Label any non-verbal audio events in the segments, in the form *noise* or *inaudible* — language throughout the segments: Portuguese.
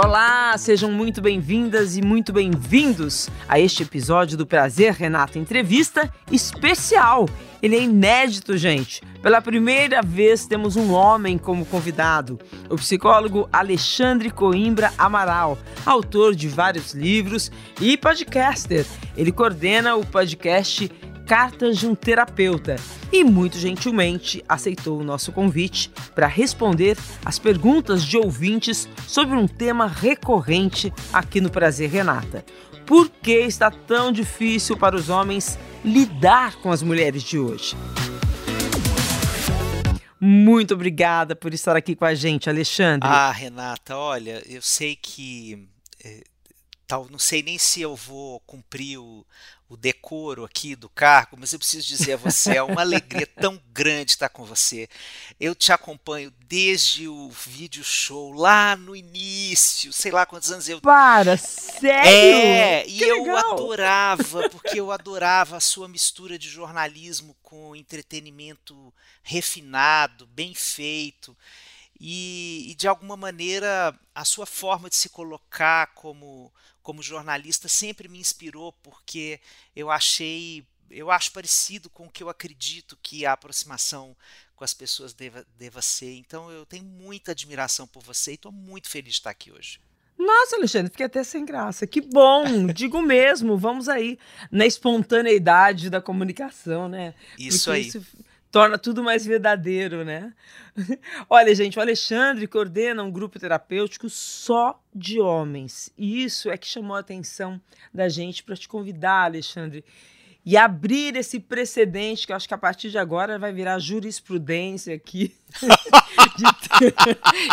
Olá, sejam muito bem-vindas e muito bem-vindos a este episódio do Prazer Renata Entrevista especial. Ele é inédito, gente. Pela primeira vez temos um homem como convidado, o psicólogo Alexandre Coimbra Amaral, autor de vários livros e podcaster. Ele coordena o podcast Cartas de um Terapeuta e muito gentilmente aceitou o nosso convite para responder as perguntas de ouvintes sobre um tema recorrente aqui no Prazer Renata. Por que está tão difícil para os homens lidar com as mulheres de hoje? Muito obrigada por estar aqui com a gente, Alexandre. Ah, Renata, olha, eu sei que. É, tal, não sei nem se eu vou cumprir o, o decoro aqui do cargo, mas eu preciso dizer a você, é uma alegria *laughs* tão grande estar com você. Eu te acompanho desde o vídeo show lá no início, sei lá quantos anos eu. Para, sério? É, que e eu legal. adorava, *laughs* porque eu adorava a sua mistura de jornalismo com entretenimento refinado, bem feito. E, e, de alguma maneira a sua forma de se colocar como, como jornalista sempre me inspirou porque eu achei eu acho parecido com o que eu acredito que a aproximação com as pessoas deva, deva ser. Então eu tenho muita admiração por você e estou muito feliz de estar aqui hoje. Nossa, Alexandre, fiquei até sem graça. Que bom, digo mesmo. Vamos aí na espontaneidade da comunicação, né? Isso Porque aí. Isso torna tudo mais verdadeiro, né? *laughs* Olha, gente, o Alexandre coordena um grupo terapêutico só de homens. E isso é que chamou a atenção da gente para te convidar, Alexandre. E abrir esse precedente, que eu acho que a partir de agora vai virar jurisprudência aqui, *laughs* de, ter,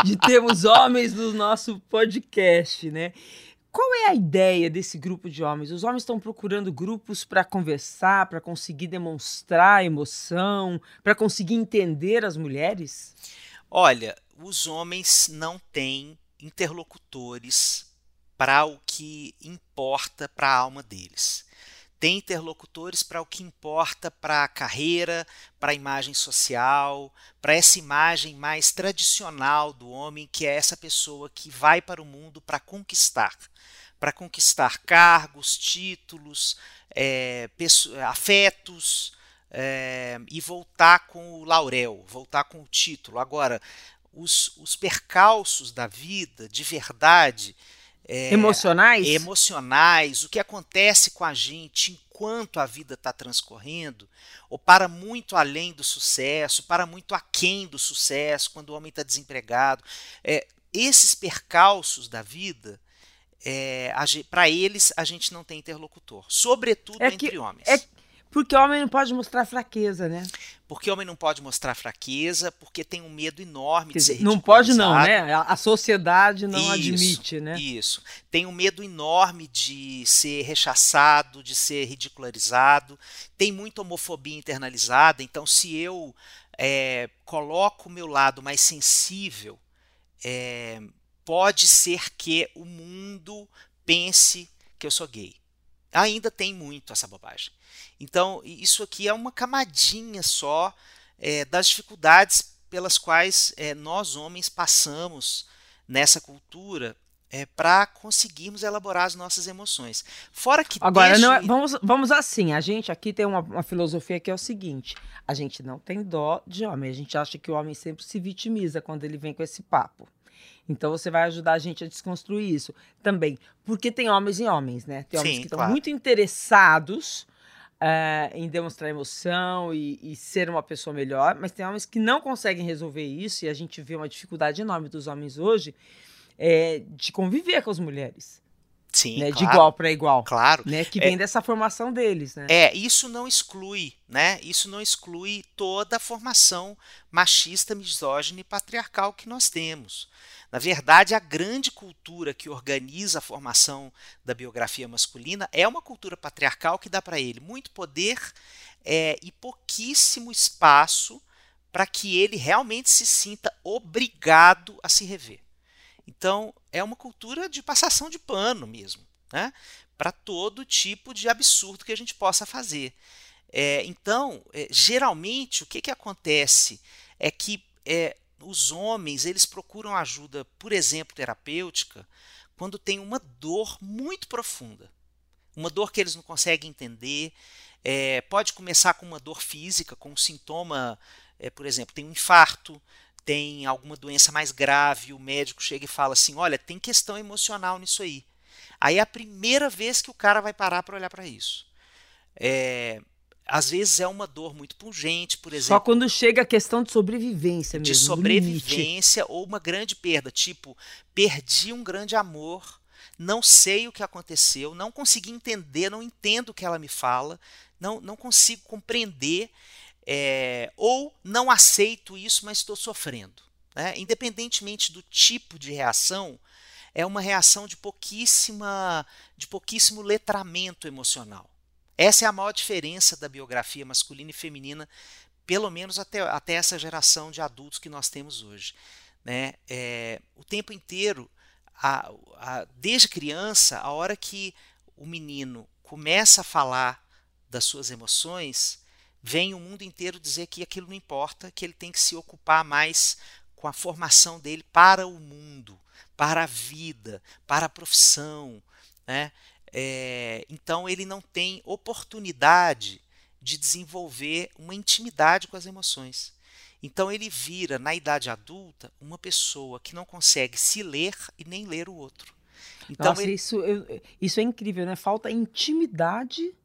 de termos homens no nosso podcast, né? Qual é a ideia desse grupo de homens? Os homens estão procurando grupos para conversar, para conseguir demonstrar emoção, para conseguir entender as mulheres? Olha, os homens não têm interlocutores para o que importa para a alma deles. Tem interlocutores para o que importa para a carreira, para a imagem social, para essa imagem mais tradicional do homem, que é essa pessoa que vai para o mundo para conquistar para conquistar cargos, títulos, é, afetos é, e voltar com o laurel, voltar com o título. Agora, os, os percalços da vida, de verdade, é, emocionais, emocionais, o que acontece com a gente enquanto a vida está transcorrendo, ou para muito além do sucesso, para muito aquém do sucesso, quando o homem está desempregado, é, esses percalços da vida é, para eles a gente não tem interlocutor, sobretudo é entre que, homens. É porque o homem não pode mostrar fraqueza, né? Porque o homem não pode mostrar fraqueza, porque tem um medo enorme Quer de ser Não pode não, né? A sociedade não isso, admite, né? Isso. Tem um medo enorme de ser rechaçado, de ser ridicularizado. Tem muita homofobia internalizada. Então, se eu é, coloco o meu lado mais sensível, é, pode ser que o mundo pense que eu sou gay. Ainda tem muito essa bobagem. Então, isso aqui é uma camadinha só é, das dificuldades pelas quais é, nós homens passamos nessa cultura é, para conseguirmos elaborar as nossas emoções. Fora que agora não é, vamos vamos assim. A gente aqui tem uma, uma, filosofia que é o seguinte: a gente não tem dó de homem. A gente acha que o homem sempre se vitimiza quando ele vem com esse papo. Então você vai ajudar a gente a desconstruir isso também. Porque tem homens e homens, né? Tem homens Sim, que estão claro. muito interessados uh, em demonstrar emoção e, e, ser uma pessoa melhor, mas tem homens que não conseguem resolver isso, e a gente vê uma dificuldade enorme dos homens hoje é, de conviver com as mulheres. Sim, né, claro, de igual para igual. Claro. Né, que É- vem dessa formação deles, né? É, isso não exclui, né? Isso não exclui toda a formação machista, misógina e patriarcal que nós temos. Na verdade, a grande cultura que organiza a formação da biografia masculina é uma cultura patriarcal que dá para ele muito poder é, e pouquíssimo espaço para que ele realmente se sinta obrigado a se rever. Então, é uma cultura de passação de pano mesmo, né? para todo tipo de absurdo que a gente possa fazer. É, então, é, geralmente, o que, que acontece é que é, os homens eles procuram ajuda, por exemplo, terapêutica, quando tem uma dor muito profunda, uma dor que eles não conseguem entender. É, pode começar com uma dor física, com um sintoma, é, por exemplo, tem um infarto, tem alguma doença mais grave, o médico chega e fala assim: olha, tem questão emocional nisso aí. Aí é a primeira vez que o cara vai parar para olhar para isso. É, às vezes é uma dor muito pungente, por exemplo. Só quando chega a questão de sobrevivência mesmo. De sobrevivência ou uma grande perda. Tipo, perdi um grande amor, não sei o que aconteceu, não consegui entender, não entendo o que ela me fala, não, não consigo compreender, é, ou não aceito isso, mas estou sofrendo. Né? Independentemente do tipo de reação, é uma reação de pouquíssima, de pouquíssimo letramento emocional. Essa é a maior diferença da biografia masculina e feminina, pelo menos até, até essa geração de adultos que nós temos hoje. Né? É, o tempo inteiro, a, a, desde criança, a hora que o menino começa a falar das suas emoções, vem o mundo inteiro dizer que aquilo não importa, que ele tem que se ocupar mais com a formação dele para o mundo, para a vida, para a profissão. Né? É, então ele não tem oportunidade de desenvolver uma intimidade com as emoções. Então ele vira, na idade adulta, uma pessoa que não consegue se ler e nem ler o outro. Então, Nossa, ele... isso, eu, isso é incrível, né? Falta intimidade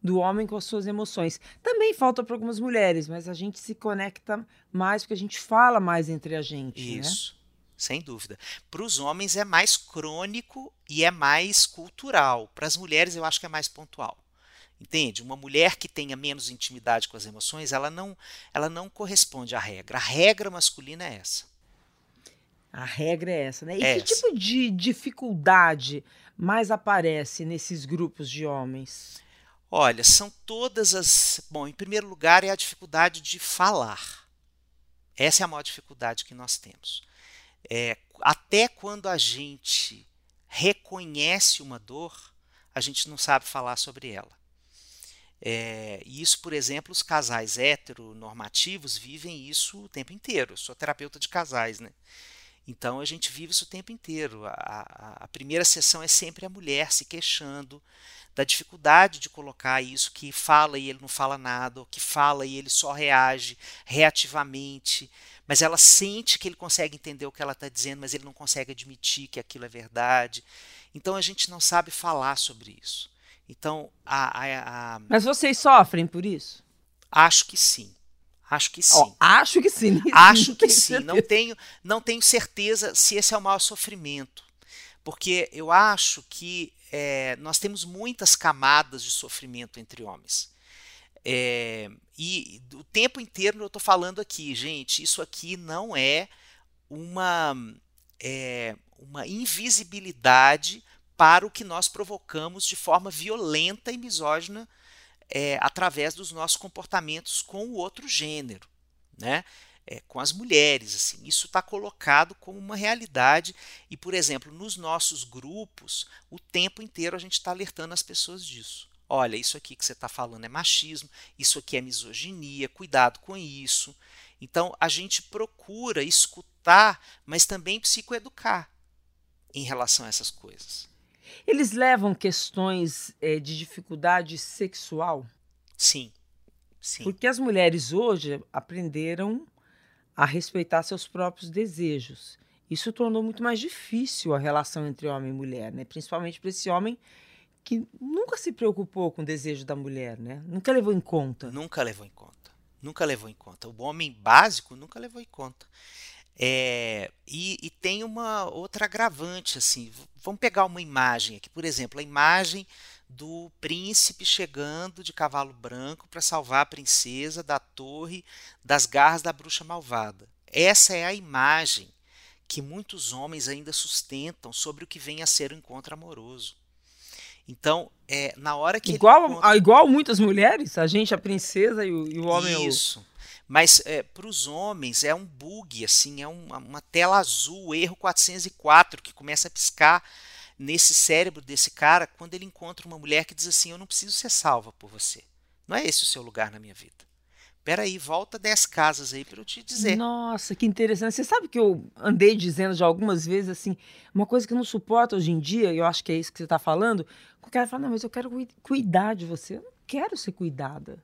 do homem com as suas emoções. Também falta para algumas mulheres, mas a gente se conecta mais porque a gente fala mais entre a gente. Né? Isso. Né? Sem dúvida. Para os homens é mais crônico e é mais cultural. Para as mulheres eu acho que é mais pontual. Entende? Uma mulher que tenha menos intimidade com as emoções, ela não, ela não corresponde à regra. A regra masculina é essa. A regra é essa, né? E é que essa. tipo de dificuldade mais aparece nesses grupos de homens? Olha, são todas as. Bom, em primeiro lugar é a dificuldade de falar. Essa é a maior dificuldade que nós temos. É, até quando a gente reconhece uma dor, a gente não sabe falar sobre ela. É, isso, por exemplo, os casais heteronormativos vivem isso o tempo inteiro. Eu sou terapeuta de casais, né? Então a gente vive isso o tempo inteiro. A, a, a, primeira sessão é sempre a mulher se queixando da dificuldade de colocar isso que fala e ele não fala nada, ou que fala e ele só reage reativamente, mas ela sente que ele consegue entender o que ela está dizendo, mas ele não consegue admitir que aquilo é verdade. Então a gente não sabe falar sobre isso. Então, a, a, a... Mas vocês sofrem por isso? Acho que sim. Acho que sim. Oh, acho que sim. Acho que sim. *laughs* *laughs* Não tenho, não tenho certeza se esse é o maior sofrimento. Porque eu acho que é, nós temos muitas camadas de sofrimento entre homens. É, e o tempo inteiro eu estou falando aqui, gente, isso aqui não é uma, é, uma invisibilidade para o que nós provocamos de forma violenta e misógina é, através dos nossos comportamentos com o outro gênero, né? É, com as mulheres. Assim, isso está colocado como uma realidade e, por exemplo, nos nossos grupos, o tempo inteiro a gente está alertando as pessoas disso. Olha, isso aqui que você está falando é machismo, isso aqui é misoginia, cuidado com isso. Então, a gente procura escutar, mas também psicoeducar em relação a essas coisas. Eles levam questões é, de dificuldade sexual? Sim, sim. Porque as mulheres hoje aprenderam a respeitar seus próprios desejos. Isso tornou muito mais difícil a relação entre homem e mulher, né? principalmente para esse homem que nunca se preocupou com o desejo da mulher, né? Nunca levou em conta. Nunca levou em conta. Nunca levou em conta. O homem básico nunca levou em conta. É, e, e, tem uma outra agravante, assim. Vamos pegar uma imagem aqui, por exemplo, a imagem do príncipe chegando de cavalo branco para salvar a princesa da torre das garras da bruxa malvada. Essa é a imagem que muitos homens ainda sustentam sobre o que vem a ser o encontro amoroso. Então, é, na hora que igual, encontra... igual muitas mulheres, a gente, a princesa e o, e o homem. Isso. Mas é, para os homens é um bug, assim, é uma, uma tela azul, erro 404, que começa a piscar nesse cérebro desse cara quando ele encontra uma mulher que diz assim: Eu não preciso ser salva por você. Não é esse o seu lugar na minha vida. Peraí, volta 10 casas aí para eu te dizer. Nossa, que interessante. Você sabe que eu andei dizendo já algumas vezes assim, uma coisa que eu não suporto hoje em dia, e eu acho que é isso que você está falando, o cara fala, não, mas eu quero cuidar de você. Eu não quero ser cuidada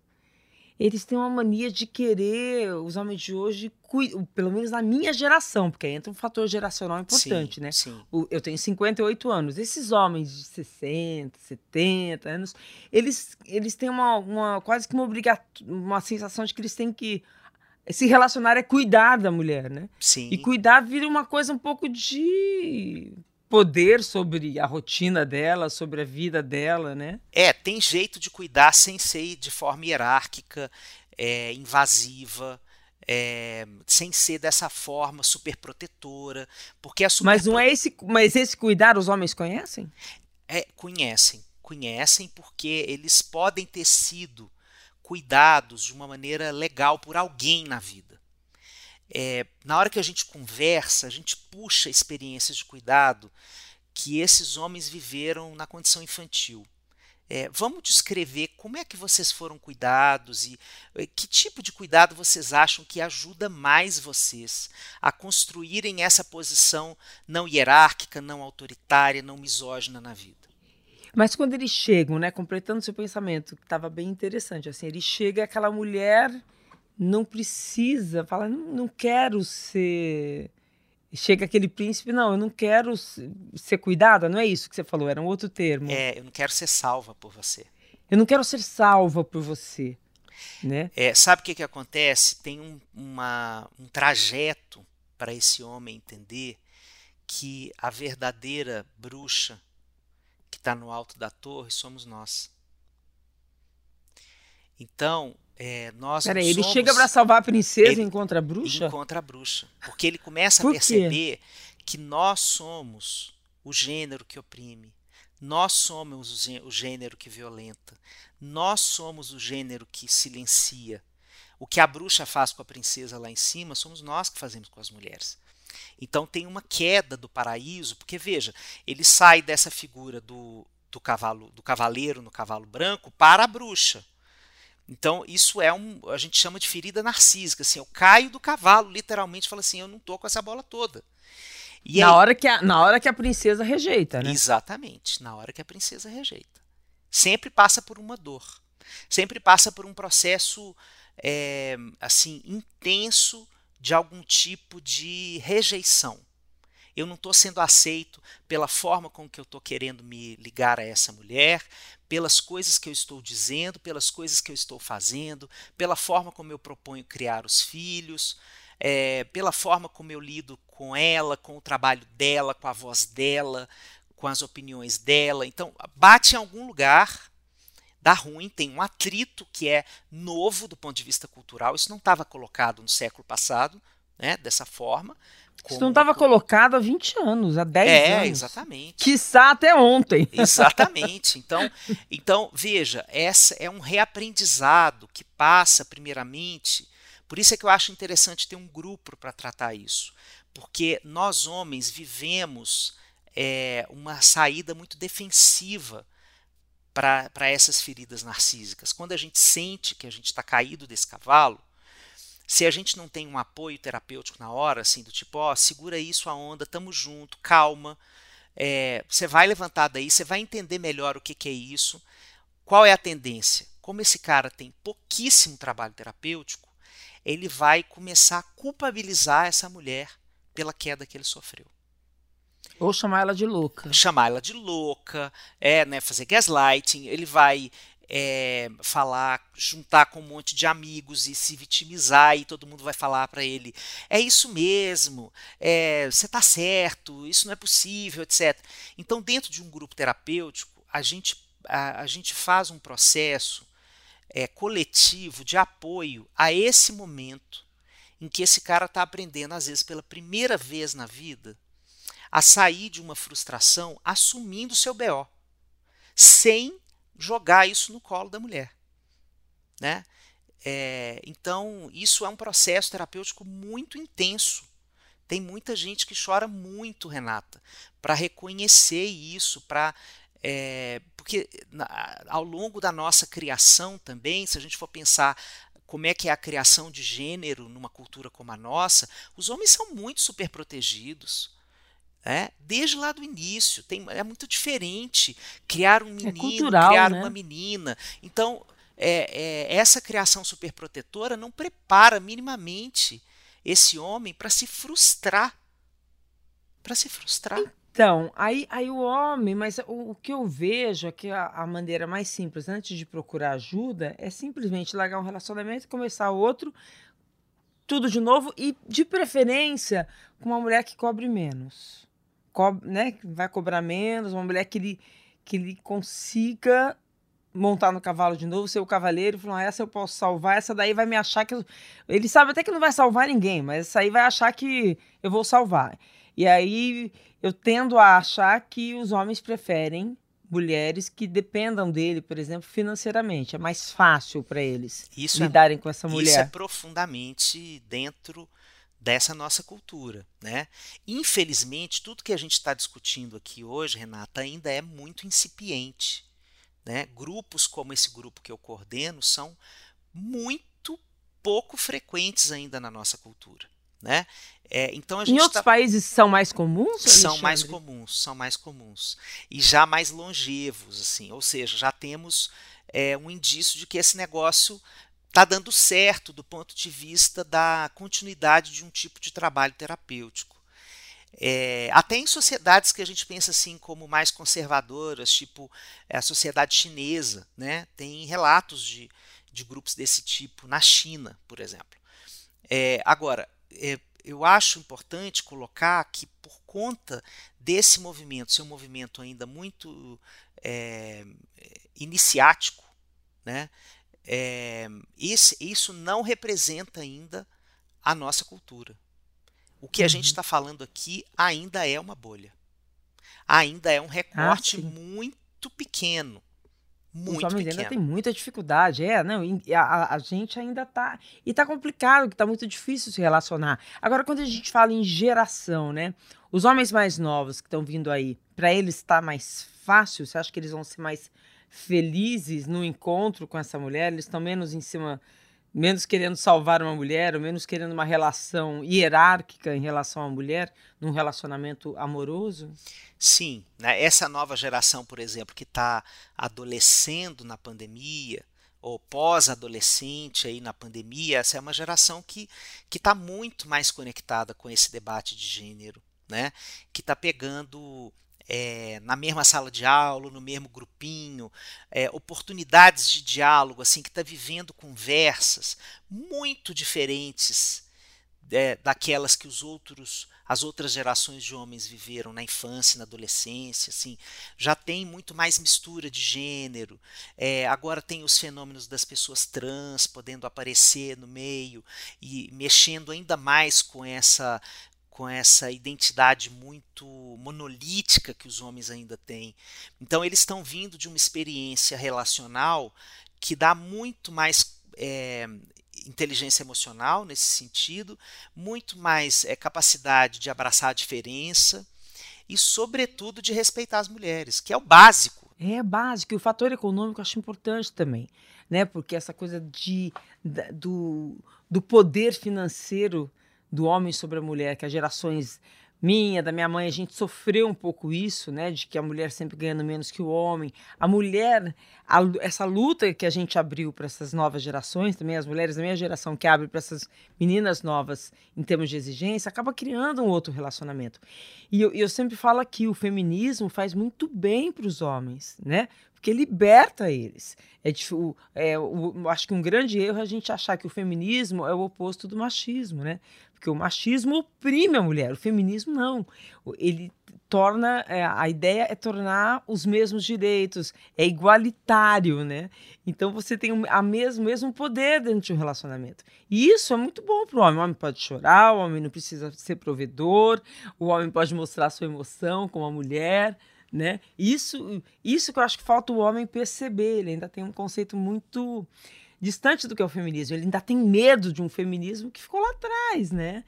eles têm uma mania de querer, os homens de hoje, pelo menos na minha geração, porque aí entra um fator geracional importante, sim, né? Sim. eu tenho 58 anos. Esses homens de 60, 70 anos, eles, eles têm uma, uma quase que uma uma sensação de que eles têm que se relacionar é cuidar da mulher, né? Sim. E cuidar vira uma coisa um pouco de poder sobre a rotina dela, sobre a vida dela, né? É, tem jeito de cuidar sem ser de forma hierárquica, é, invasiva, é, sem ser dessa forma super protetora, porque a super Mas não é esse, mas esse cuidar os homens conhecem? É, conhecem, conhecem porque eles podem ter sido cuidados de uma maneira legal por alguém na vida é, na hora que a gente conversa, a gente puxa experiências de cuidado que esses homens viveram na condição infantil. É, vamos descrever como é que vocês foram cuidados e é, que tipo de cuidado vocês acham que ajuda mais vocês a construírem essa posição não hierárquica, não autoritária, não misógina na vida. Mas quando eles chegam, né, completando seu pensamento, que estava bem interessante, assim, ele chega aquela mulher não precisa falar, não, não quero ser. Chega aquele príncipe, não, eu não quero ser cuidada, não é isso que você falou, era um outro termo. É, eu não quero ser salva por você. Eu não quero ser salva por você. Né? É, sabe o que, que acontece? Tem um, uma, um trajeto para esse homem entender que a verdadeira bruxa que está no alto da torre somos nós. Então, é, nós Peraí, ele chega para salvar a princesa e encontra a bruxa? Encontra a bruxa. Porque ele começa a perceber que nós somos o gênero que oprime. Nós somos o gênero que violenta. Nós somos o gênero que silencia. O que a bruxa faz com a princesa lá em cima, somos nós que fazemos com as mulheres. Então tem uma queda do paraíso, porque veja, ele sai dessa figura do, do cavalo, do cavaleiro no cavalo branco para a bruxa. Então, isso é um. A gente chama de ferida narcísica. Assim, eu caio do cavalo, literalmente, falo assim: eu não tô com essa bola toda. E na, aí, hora que a, na hora que a princesa rejeita, né? Exatamente, na hora que a princesa rejeita. Sempre passa por uma dor. Sempre passa por um processo é, assim intenso de algum tipo de rejeição. Eu não estou sendo aceito pela forma com que eu estou querendo me ligar a essa mulher, pelas coisas que eu estou dizendo, pelas coisas que eu estou fazendo, pela forma como eu proponho criar os filhos, é, pela forma como eu lido com ela, com o trabalho dela, com a voz dela, com as opiniões dela. Então, bate em algum lugar, dá ruim, tem um atrito que é novo do ponto de vista cultural, isso não estava colocado no século passado, né, dessa forma. Isso não estava colocado há 20 anos, há 10 é, anos. É, exatamente. Quiçá até ontem. *laughs* Exatamente. Então, então, veja, essa é um reaprendizado que passa, primeiramente. Por isso é que eu acho interessante ter um grupo para tratar isso. Porque nós, homens, vivemos é, uma saída muito defensiva para essas feridas narcísicas. Quando a gente sente que a gente está caído desse cavalo, se a gente não tem um apoio terapêutico na hora, assim, do tipo, ó, oh, segura isso a onda, tamo junto, calma, é, você vai levantar daí, você vai entender melhor o que, que é isso, qual é a tendência. Como esse cara tem pouquíssimo trabalho terapêutico, ele vai começar a culpabilizar essa mulher pela queda que ele sofreu. Ou chamar ela de louca. Chamar ela de louca, é, né, fazer gaslighting, ele vai é, falar, juntar com um monte de amigos e se vitimizar e todo mundo vai falar para ele é isso mesmo, é, você está certo, isso não é possível, etc. Então, dentro de um grupo terapêutico, a gente, a, a gente faz um processo é, coletivo de apoio a esse momento em que esse cara está aprendendo, às vezes pela primeira vez na vida, a sair de uma frustração assumindo seu BO, sem jogar isso no colo da mulher. Né? É, então, isso é um processo terapêutico muito intenso. Tem muita gente que chora muito, Renata, para reconhecer isso, para é, porque na, ao longo da nossa criação também, se a gente for pensar como é que é a criação de gênero numa cultura como a nossa, os homens são muito super protegidos. É, desde lá do início, tem, é muito diferente criar um é menino, é cultural, criar né? uma menina. Então, é, é, essa criação superprotetora não prepara minimamente esse homem para se frustrar. Para se frustrar. Então, aí, aí o homem, mas o, o que eu vejo é que a, a, maneira mais simples, antes de procurar ajuda, é simplesmente largar um relacionamento e começar outro, tudo de novo, e de preferência com uma mulher que cobre menos co né, vai cobrar menos, uma mulher que ele, que ele consiga montar no cavalo de novo, ser o cavaleiro, falar, ah, essa eu posso salvar, essa daí vai me achar que. Eu... Ele sabe até que não vai salvar ninguém, mas essa aí vai achar que eu vou salvar. E aí eu tendo a achar que os homens preferem mulheres que dependam dele, por exemplo, financeiramente. É mais fácil para eles isso é lidarem é, com essa mulher. Isso é profundamente dentro dessa nossa cultura. Né? Infelizmente, tudo que a gente está discutindo aqui hoje, Renata, ainda é muito incipiente. Né? Grupos como esse grupo que eu coordeno são muito pouco frequentes ainda na nossa cultura. Né? É, então a gente em outros tá... países são mais comuns? São mais comuns, são mais comuns e já mais longevos, assim. Ou seja, já temos é, um indício de que esse negócio está dando certo do ponto de vista da continuidade de um tipo de trabalho terapêutico. É, até em sociedades que a gente pensa assim como mais conservadoras, tipo a sociedade chinesa, né? tem relatos de, de grupos desse tipo na China, por exemplo. É, agora, é, eu acho importante colocar que por conta desse movimento ser um movimento ainda muito é, iniciático, né? É, esse, isso não representa ainda a nossa cultura. O que a gente está uhum. falando aqui ainda é uma bolha. Ainda é um recorte ah, muito pequeno. Muito pequeno. ainda tem muita dificuldade. É, não, a, a gente ainda está E está complicado, que está muito difícil se relacionar. Agora, quando a gente fala em geração, né? Os homens mais novos que estão vindo aí, para eles está mais fácil? Você acha que eles vão ser mais felizes no encontro com essa mulher, eles estão menos em cima, menos querendo salvar uma mulher, ou menos querendo uma relação hierárquica em relação à mulher, num relacionamento amoroso? Sim, né? essa nova geração, por exemplo, que está adolescendo na pandemia, ou pós-adolescente aí na pandemia, essa é uma geração que está muito mais conectada com esse debate de gênero, né? que está pegando é, na mesma sala de aula, no mesmo grupinho, é, oportunidades de diálogo, assim, que está vivendo conversas muito diferentes é, daquelas que os outros, as outras gerações de homens viveram na infância, na adolescência, assim, já tem muito mais mistura de gênero. É, agora tem os fenômenos das pessoas trans podendo aparecer no meio e mexendo ainda mais com essa com essa identidade muito monolítica que os homens ainda têm. Então, eles estão vindo de uma experiência relacional que dá muito mais é, inteligência emocional nesse sentido, muito mais é, capacidade de abraçar a diferença e, sobretudo, de respeitar as mulheres, que é o básico. É básico. E o fator econômico eu acho importante também, né? Porque essa coisa de, da, do, do poder financeiro do homem sobre a mulher, que as gerações minha, da minha mãe, a gente sofreu um pouco isso, né, de que a mulher sempre ganhando menos que o homem. A mulher, a, essa luta que a gente abriu para essas novas gerações, também as mulheres da minha geração que abre para essas meninas novas em termos de exigência, acaba criando um outro relacionamento. E eu, eu sempre falo aqui, o feminismo faz muito bem para os homens, né? Porque liberta eles. É, é, o, acho que um grande erro é a gente achar que o feminismo é o oposto do machismo, né? Porque o machismo oprime a mulher, o feminismo não. Ele torna, é, a ideia é tornar os mesmos direitos, é igualitário, né? Então você tem a mesmo, mesmo poder dentro de um relacionamento. E isso é muito bom para o homem. O homem pode chorar, o homem não precisa ser provedor, o homem pode mostrar sua emoção como a mulher, né? Isso, isso que eu acho que falta o homem perceber. Ele ainda tem um conceito muito distante do que é o feminismo. Ele ainda tem medo de um feminismo que ficou lá atrás, né?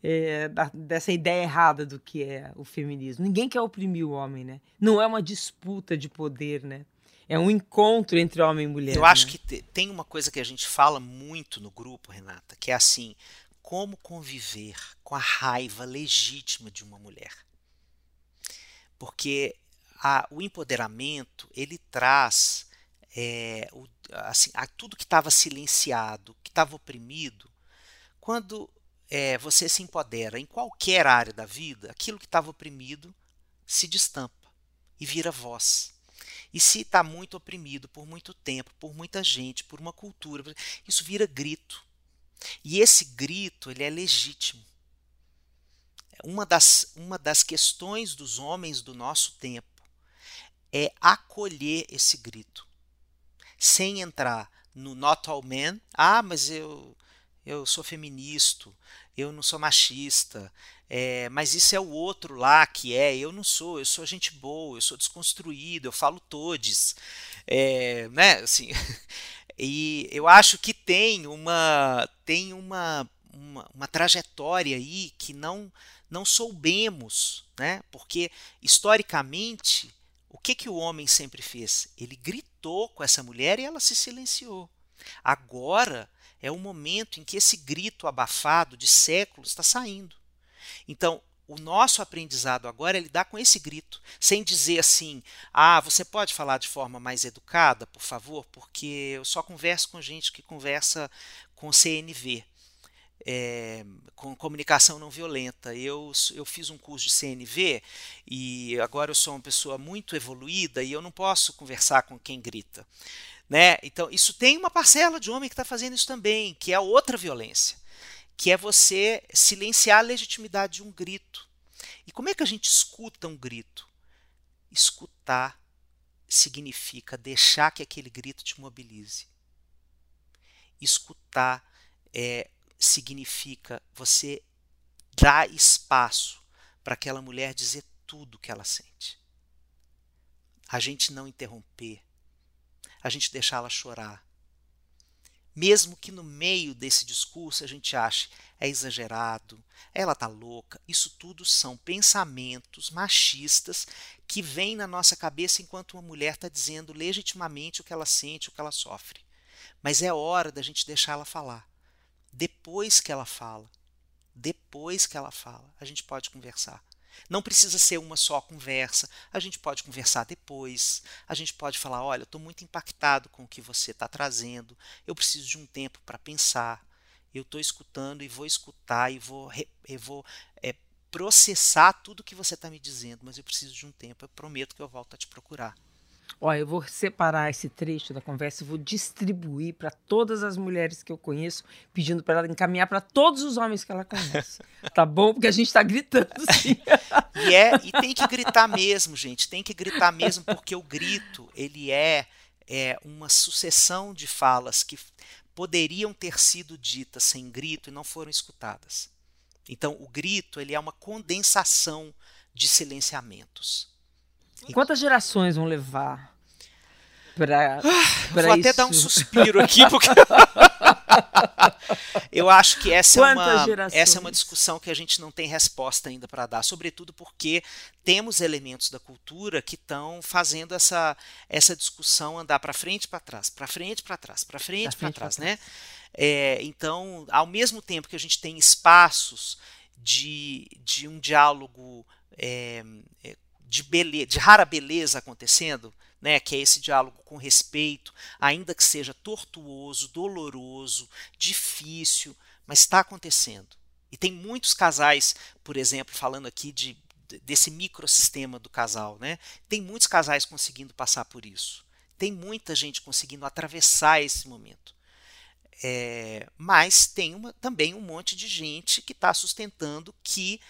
É, da, dessa ideia errada do que é o feminismo. Ninguém quer oprimir o homem, né? Não é uma disputa de poder, né? É um encontro entre homem e mulher. Eu acho né? que tem uma coisa que a gente fala muito no grupo, Renata, que é assim: como conviver com a raiva legítima de uma mulher. Porque a, o empoderamento ele traz é, o, assim, a, tudo que estava silenciado, que estava oprimido, quando é, você se empodera em qualquer área da vida, aquilo que estava oprimido se destampa e vira voz. E se está muito oprimido por muito tempo, por muita gente, por uma cultura, isso vira grito. E esse grito ele é legítimo. Uma das, uma das questões dos homens do nosso tempo é acolher esse grito, sem entrar no not all men. Ah, mas eu, eu sou feminista, eu não sou machista, é, mas isso é o outro lá que é, eu não sou, eu sou gente boa, eu sou desconstruído, eu falo todes, é, né, assim, *laughs* e eu acho que tem uma tem uma, uma, uma trajetória aí que não não soubemos, né, porque historicamente o que que o homem sempre fez? Ele gritou com essa mulher e ela se silenciou. Agora é o momento em que esse grito abafado de séculos está saindo. Então, o nosso aprendizado agora é lidar com esse grito, sem dizer assim: ah, você pode falar de forma mais educada, por favor, porque eu só converso com gente que conversa com CNV. É, com comunicação não violenta. Eu, eu fiz um curso de CNV e agora eu sou uma pessoa muito evoluída e eu não posso conversar com quem grita. Né? Então, isso tem uma parcela de homem que está fazendo isso também, que é outra violência que é você silenciar a legitimidade de um grito. E como é que a gente escuta um grito? Escutar significa deixar que aquele grito te mobilize. Escutar é, significa você dar espaço para aquela mulher dizer tudo que ela sente. A gente não interromper, a gente deixar ela chorar, mesmo que no meio desse discurso a gente ache é exagerado, ela tá louca, isso tudo são pensamentos machistas que vêm na nossa cabeça enquanto uma mulher está dizendo legitimamente o que ela sente, o que ela sofre. Mas é hora da gente deixar ela falar. Depois que ela fala, depois que ela fala, a gente pode conversar. Não precisa ser uma só conversa. A gente pode conversar depois. A gente pode falar: olha, estou muito impactado com o que você está trazendo. Eu preciso de um tempo para pensar. Eu estou escutando e vou escutar e vou, eu vou é, processar tudo que você está me dizendo, mas eu preciso de um tempo. Eu prometo que eu volto a te procurar. Olha, eu vou separar esse trecho da conversa e vou distribuir para todas as mulheres que eu conheço, pedindo para ela encaminhar para todos os homens que ela conhece. *laughs* tá bom? Porque a gente está gritando sim. *laughs* e é, e tem que gritar mesmo, gente. Tem que gritar mesmo, porque o grito, ele é, é uma sucessão de falas que poderiam ter sido ditas sem grito e não foram escutadas. Então, o grito, ele é uma condensação de silenciamentos. Quantas gerações vão levar para ah, Vou até dar um suspiro aqui *laughs* porque eu acho que essa é, uma, essa é uma discussão que a gente não tem resposta ainda para dar, sobretudo porque temos elementos da cultura que estão fazendo essa, essa discussão andar para frente para trás, para frente para trás, para frente para trás, trás, né? É, então, ao mesmo tempo que a gente tem espaços de, de um diálogo é, é de, beleza, de rara beleza acontecendo, né, que é esse diálogo com respeito, ainda que seja tortuoso, doloroso, difícil, mas está acontecendo. E tem muitos casais, por exemplo, falando aqui de, desse microsistema do casal, né? Tem muitos casais conseguindo passar por isso. Tem muita gente conseguindo atravessar esse momento. É, mas tem uma, também um monte de gente que está sustentando que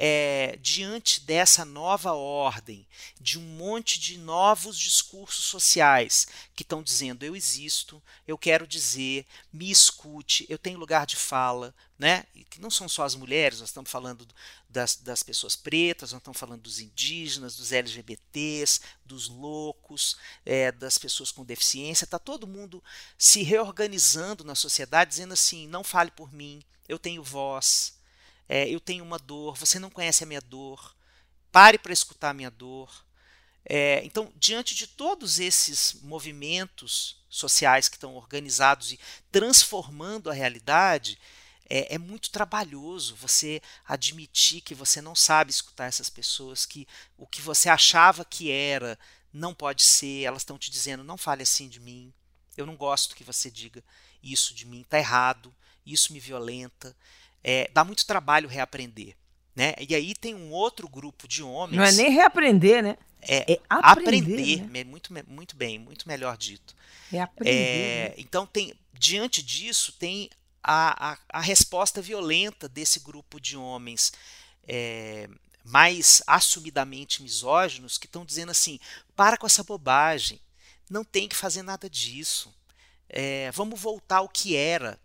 é, diante dessa nova ordem, de um monte de novos discursos sociais que estão dizendo eu existo, eu quero dizer, me escute, eu tenho lugar de fala, né? que não são só as mulheres, nós estamos falando das, das pessoas pretas, nós estamos falando dos indígenas, dos LGBTs, dos loucos, é, das pessoas com deficiência, está todo mundo se reorganizando na sociedade, dizendo assim: não fale por mim, eu tenho voz, é, eu tenho uma dor, você não conhece a minha dor, pare para escutar a minha dor. É, então, diante de todos esses movimentos sociais que estão organizados e transformando a realidade, é, é, muito trabalhoso você admitir que você não sabe escutar essas pessoas, que o que você achava que era não pode ser, elas estão te dizendo, não fale assim de mim, eu não gosto que você diga isso de mim, está errado, isso me violenta é, dá muito trabalho reaprender. Né? E aí tem um outro grupo de homens. Não é nem reaprender, né? É, é aprender, aprender né? muito, muito bem, muito melhor dito. É aprender. É, né? Então tem, diante disso tem a, a, a, resposta violenta desse grupo de homens é, mais assumidamente misóginos que estão dizendo assim: para com essa bobagem, não tem que fazer nada disso. É, vamos voltar ao que era.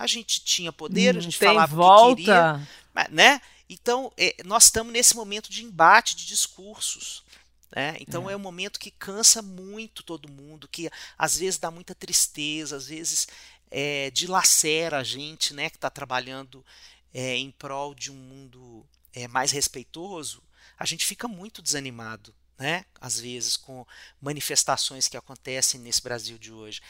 A gente tinha poder, a gente falava volta. o que queria, né? Então, é, nós estamos nesse momento de embate de discursos. Né? Então, é. é um momento que cansa muito todo mundo, que às vezes dá muita tristeza, às vezes é, dilacera a gente né, que está trabalhando é, em prol de um mundo é, mais respeitoso. A gente fica muito desanimado, né? às vezes, com manifestações que acontecem nesse Brasil de hoje.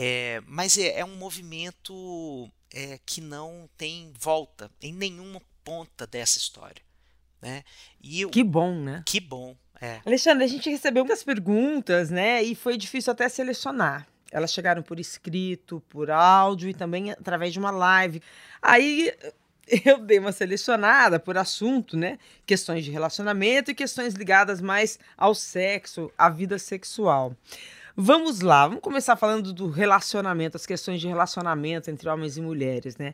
É, mas é, é, um movimento é, que não tem volta em nenhuma ponta dessa história. Né? E eu, que bom, né? Que bom. É. Alexandre, a gente recebeu muitas perguntas, né? E foi difícil até selecionar. Elas chegaram por escrito, por áudio e também através de uma live. Aí *laughs* eu dei uma selecionada por assunto, né? Questões de relacionamento e questões ligadas mais ao sexo, à vida sexual. Vamos lá, vamos começar falando do relacionamento, as questões de relacionamento entre homens e mulheres, né?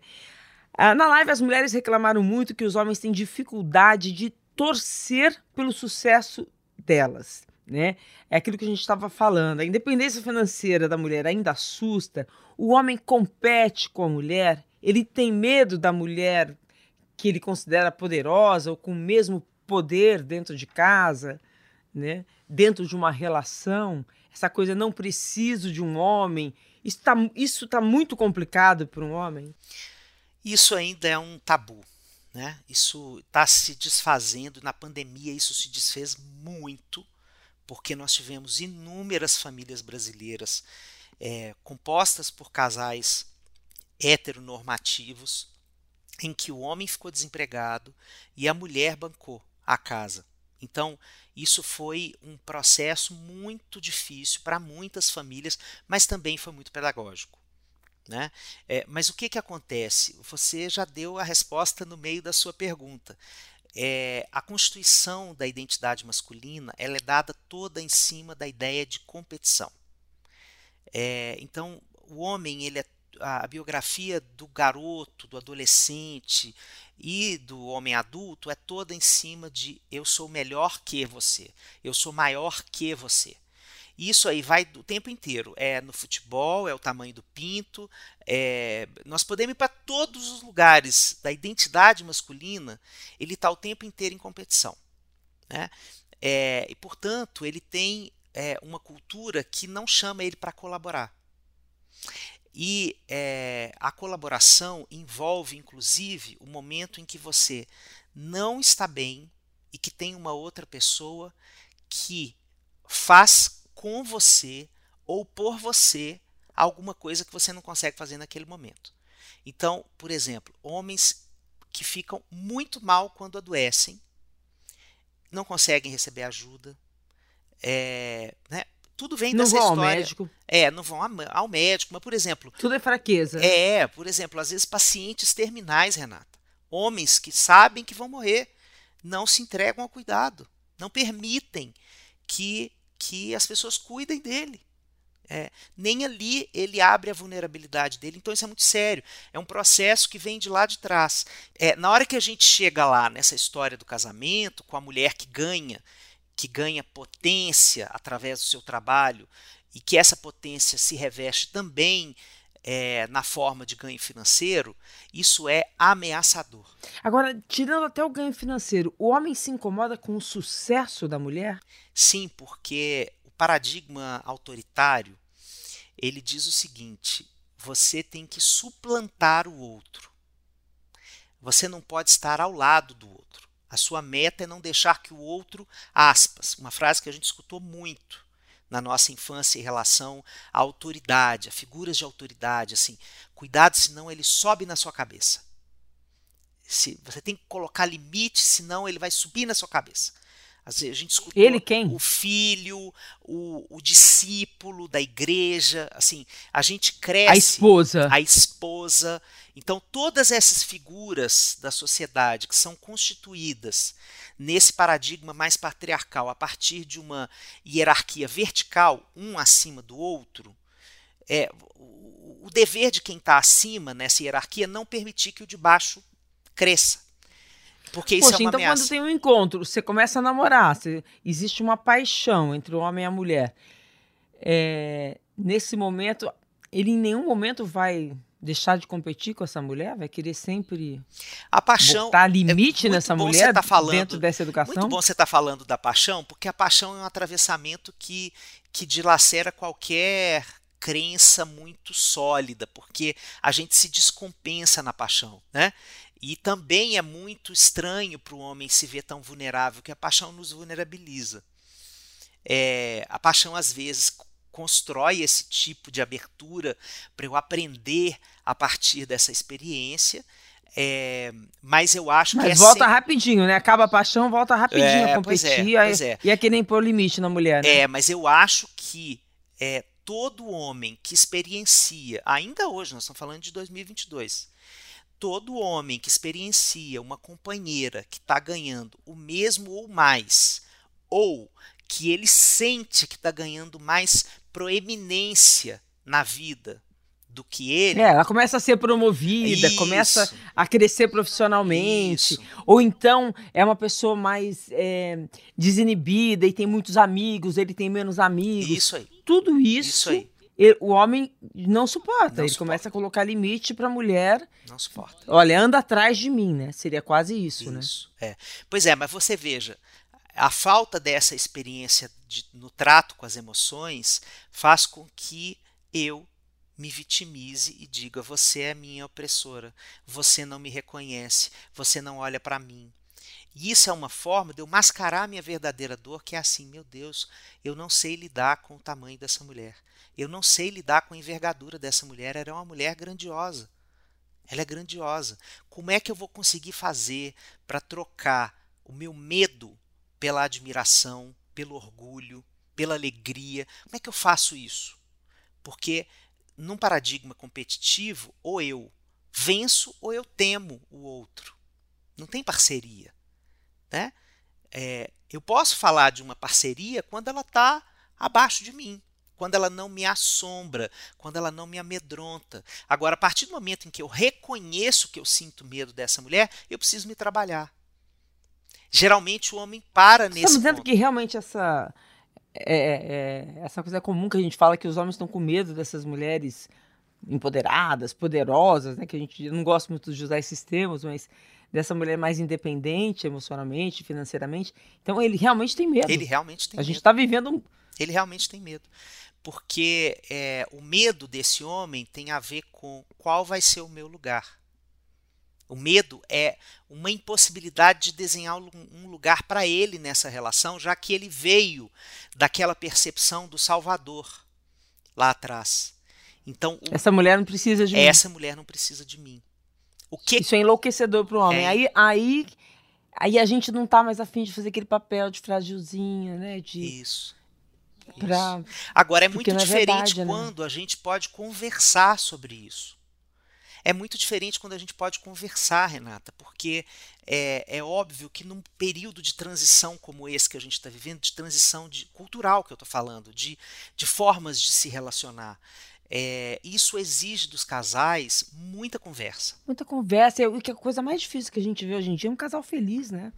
Ah, na live, as mulheres reclamaram muito que os homens têm dificuldade de torcer pelo sucesso delas, né? É aquilo que a gente estava falando. A independência financeira da mulher ainda assusta. O homem compete com a mulher, ele tem medo da mulher que ele considera poderosa ou com o mesmo poder dentro de casa, né? Dentro de uma relação essa coisa não preciso de um homem. Isso está isso tá muito complicado para um homem? Isso ainda é um tabu. Né? Isso está se desfazendo. Na pandemia, isso se desfez muito, porque nós tivemos inúmeras famílias brasileiras é, compostas por casais heteronormativos, em que o homem ficou desempregado e a mulher bancou a casa. Então, isso foi um processo muito difícil para muitas famílias, mas também foi muito pedagógico. Né? É, mas o que, que acontece? Você já deu a resposta no meio da sua pergunta. É, a constituição da identidade masculina ela é dada toda em cima da ideia de competição. É, então, o homem ele é a biografia do garoto, do adolescente e do homem adulto é toda em cima de eu sou melhor que você, eu sou maior que você. Isso aí vai o tempo inteiro. É no futebol, é o tamanho do pinto. É... Nós podemos ir para todos os lugares da identidade masculina, ele está o tempo inteiro em competição. Né? É... e, portanto, ele tem é, uma cultura que não chama ele para colaborar. E é, a colaboração envolve, inclusive, o momento em que você não está bem e que tem uma outra pessoa que faz com você ou por você alguma coisa que você não consegue fazer naquele momento. Então, por exemplo, homens que ficam muito mal quando adoecem, não conseguem receber ajuda, é, né? Tudo vem não dessa vão história. Ao médico. É, não vão ao médico, mas, por exemplo. Tudo é fraqueza. É, por exemplo, às vezes pacientes terminais, Renata. Homens que sabem que vão morrer, não se entregam ao cuidado. Não permitem que, que as pessoas cuidem dele. É, nem ali ele abre a vulnerabilidade dele, então isso é muito sério. É um processo que vem de lá de trás. É, na hora que a gente chega lá nessa história do casamento, com a mulher que ganha, que ganha potência através do seu trabalho, e que essa potência se reveste também é, na forma de ganho financeiro, isso é ameaçador. Agora, tirando até o ganho financeiro, o homem se incomoda com o sucesso da mulher? Sim, porque o paradigma autoritário ele diz o seguinte: você tem que suplantar o outro. Você não pode estar ao lado do outro. A sua meta é não deixar que o outro, aspas, uma frase que a gente escutou muito, na nossa infância em relação à autoridade, a figuras de autoridade, assim, cuidado, senão ele sobe na sua cabeça. Se, você tem que colocar limite, senão ele vai subir na sua cabeça. A gente escutou ele quem? o filho, o, o, discípulo da igreja, assim, a gente cresce. A esposa. A esposa. Então, todas essas figuras da sociedade que são constituídas nesse paradigma mais patriarcal, a partir de uma hierarquia vertical, um acima do outro, é, o, o dever de quem está acima nessa hierarquia é não permitir que o de baixo cresça. Porque isso Poxa, é uma então ameaça. quando tem um encontro, você começa a namorar, você, existe uma paixão entre o homem e a mulher. É, nesse momento, ele em nenhum momento vai deixar de competir com essa mulher? Vai querer sempre a paixão botar limite é nessa mulher tá falando, dentro dessa educação? Muito bom você estar tá falando da paixão, porque a paixão é um atravessamento que, que dilacera qualquer crença muito sólida, porque a gente se descompensa na paixão, né? E também é muito estranho para o homem se ver tão vulnerável, que a paixão nos vulnerabiliza. É, a paixão, às vezes, constrói esse tipo de abertura para eu aprender a partir dessa experiência. É, mas eu acho mas que é volta sempre... rapidinho, né? Acaba a paixão, volta rapidinho é, a competir. Pois é, pois é. E é que nem pôr limite na mulher, né? É, mas eu acho que é, todo homem que experiencia, ainda hoje, nós estamos falando de 2022, todo homem que experiencia uma companheira que está ganhando o mesmo ou mais, ou que ele sente que está ganhando mais proeminência na vida do que ele. É, ela começa a ser promovida, Isso. começa a crescer profissionalmente. Isso. Ou então é uma pessoa mais é, desinibida e tem muitos amigos, ele tem menos amigos. Isso aí. Tudo isso, isso aí. Ele, o homem não suporta. Não ele suporta. começa a colocar limite para a mulher. Não suporta. Olha, anda atrás de mim, né? Seria quase isso, isso. né? É. Pois é, mas você veja, a falta dessa experiência de, no trato com as emoções faz com que eu me vitimize e diga: você é minha opressora, você não me reconhece, você não olha para mim. E isso é uma forma de eu mascarar minha verdadeira dor, que é assim: meu Deus, eu não sei lidar com o tamanho dessa mulher. Eu não sei lidar com a envergadura dessa mulher. Ela é uma mulher grandiosa. Ela é grandiosa. Como é que eu vou conseguir fazer para trocar o meu medo pela admiração, pelo orgulho, pela alegria? Como é que eu faço isso? Porque num paradigma competitivo, ou eu venço ou eu temo o outro. Não tem parceria. Né? É, eu posso falar de uma parceria quando ela está abaixo de mim, quando ela não me assombra, quando ela não me amedronta. Agora, a partir do momento em que eu reconheço que eu sinto medo dessa mulher, eu preciso me trabalhar. Geralmente o homem para nesse Estamos dizendo ponto. que realmente essa é, é, essa coisa comum que a gente fala que os homens estão com medo dessas mulheres empoderadas, poderosas, né? Que a gente não gosta muito de usar esses termos, mas dessa mulher mais independente emocionalmente, financeiramente. Então ele realmente tem medo. Ele realmente tem a medo. gente está vivendo um... Ele realmente tem medo. Porque é, o medo desse homem tem a ver com qual vai ser o meu lugar. O medo é uma impossibilidade de desenhar um lugar para ele nessa relação, já que ele veio daquela percepção do Salvador lá atrás. Então, o, essa mulher não precisa de essa mim. mulher não precisa de mim. O que Isso é enlouquecedor para o homem. É. Aí, aí, aí a gente não tá mais afim de fazer aquele papel de frágilzinha, né? De isso. pra... Agora é Porque muito é diferente verdade, né? quando a gente pode conversar sobre isso. É muito diferente quando a gente pode conversar, Renata, porque é, é óbvio que num período de transição como esse que a gente está vivendo, de transição de, cultural que eu estou falando, de, de formas de se relacionar, é, isso exige dos casais muita conversa. Muita conversa. O que é a coisa mais difícil que a gente vê hoje em dia é um casal feliz, né?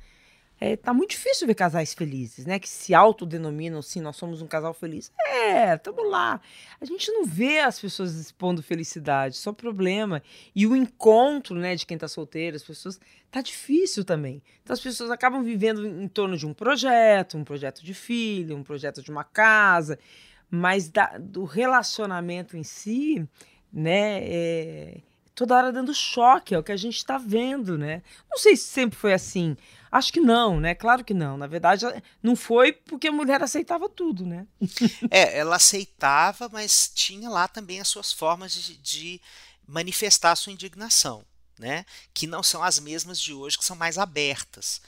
É, tá muito difícil ver casais felizes, né? Que se autodenominam assim, nós somos um casal feliz. É, tamo lá. A gente não vê as pessoas expondo felicidade, só problema. E o encontro, né, de quem tá solteiro, as pessoas, tá difícil também. Então as pessoas acabam vivendo em torno de um projeto, um projeto de filho, um projeto de uma casa, mas da, do relacionamento em si, né, é, toda hora dando choque, é o que a gente está vendo, né? Não sei se sempre foi assim. Acho que não, né? Claro que não. Na verdade, não foi porque a mulher aceitava tudo, né? *laughs* é, ela aceitava, mas tinha lá também as suas formas de, de manifestar sua indignação, né? Que não são as mesmas de hoje, que são mais abertas.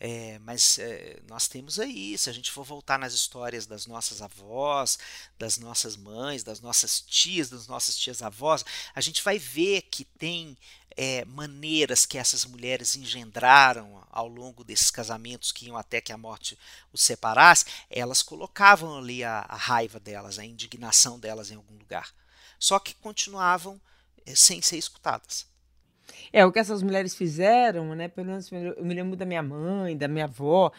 É, mas é, nós temos aí, se a gente for voltar nas histórias das nossas avós, das nossas mães, das nossas tias, das nossas tias avós, a gente vai ver que tem é, maneiras que essas mulheres engendraram ao longo desses casamentos que iam até que a morte os separasse, elas colocavam ali a, a raiva delas, a indignação delas em algum lugar. Só que continuavam é, sem ser escutadas. É, o que essas mulheres fizeram, né? Pelo menos eu me lembro da minha mãe, da minha avó,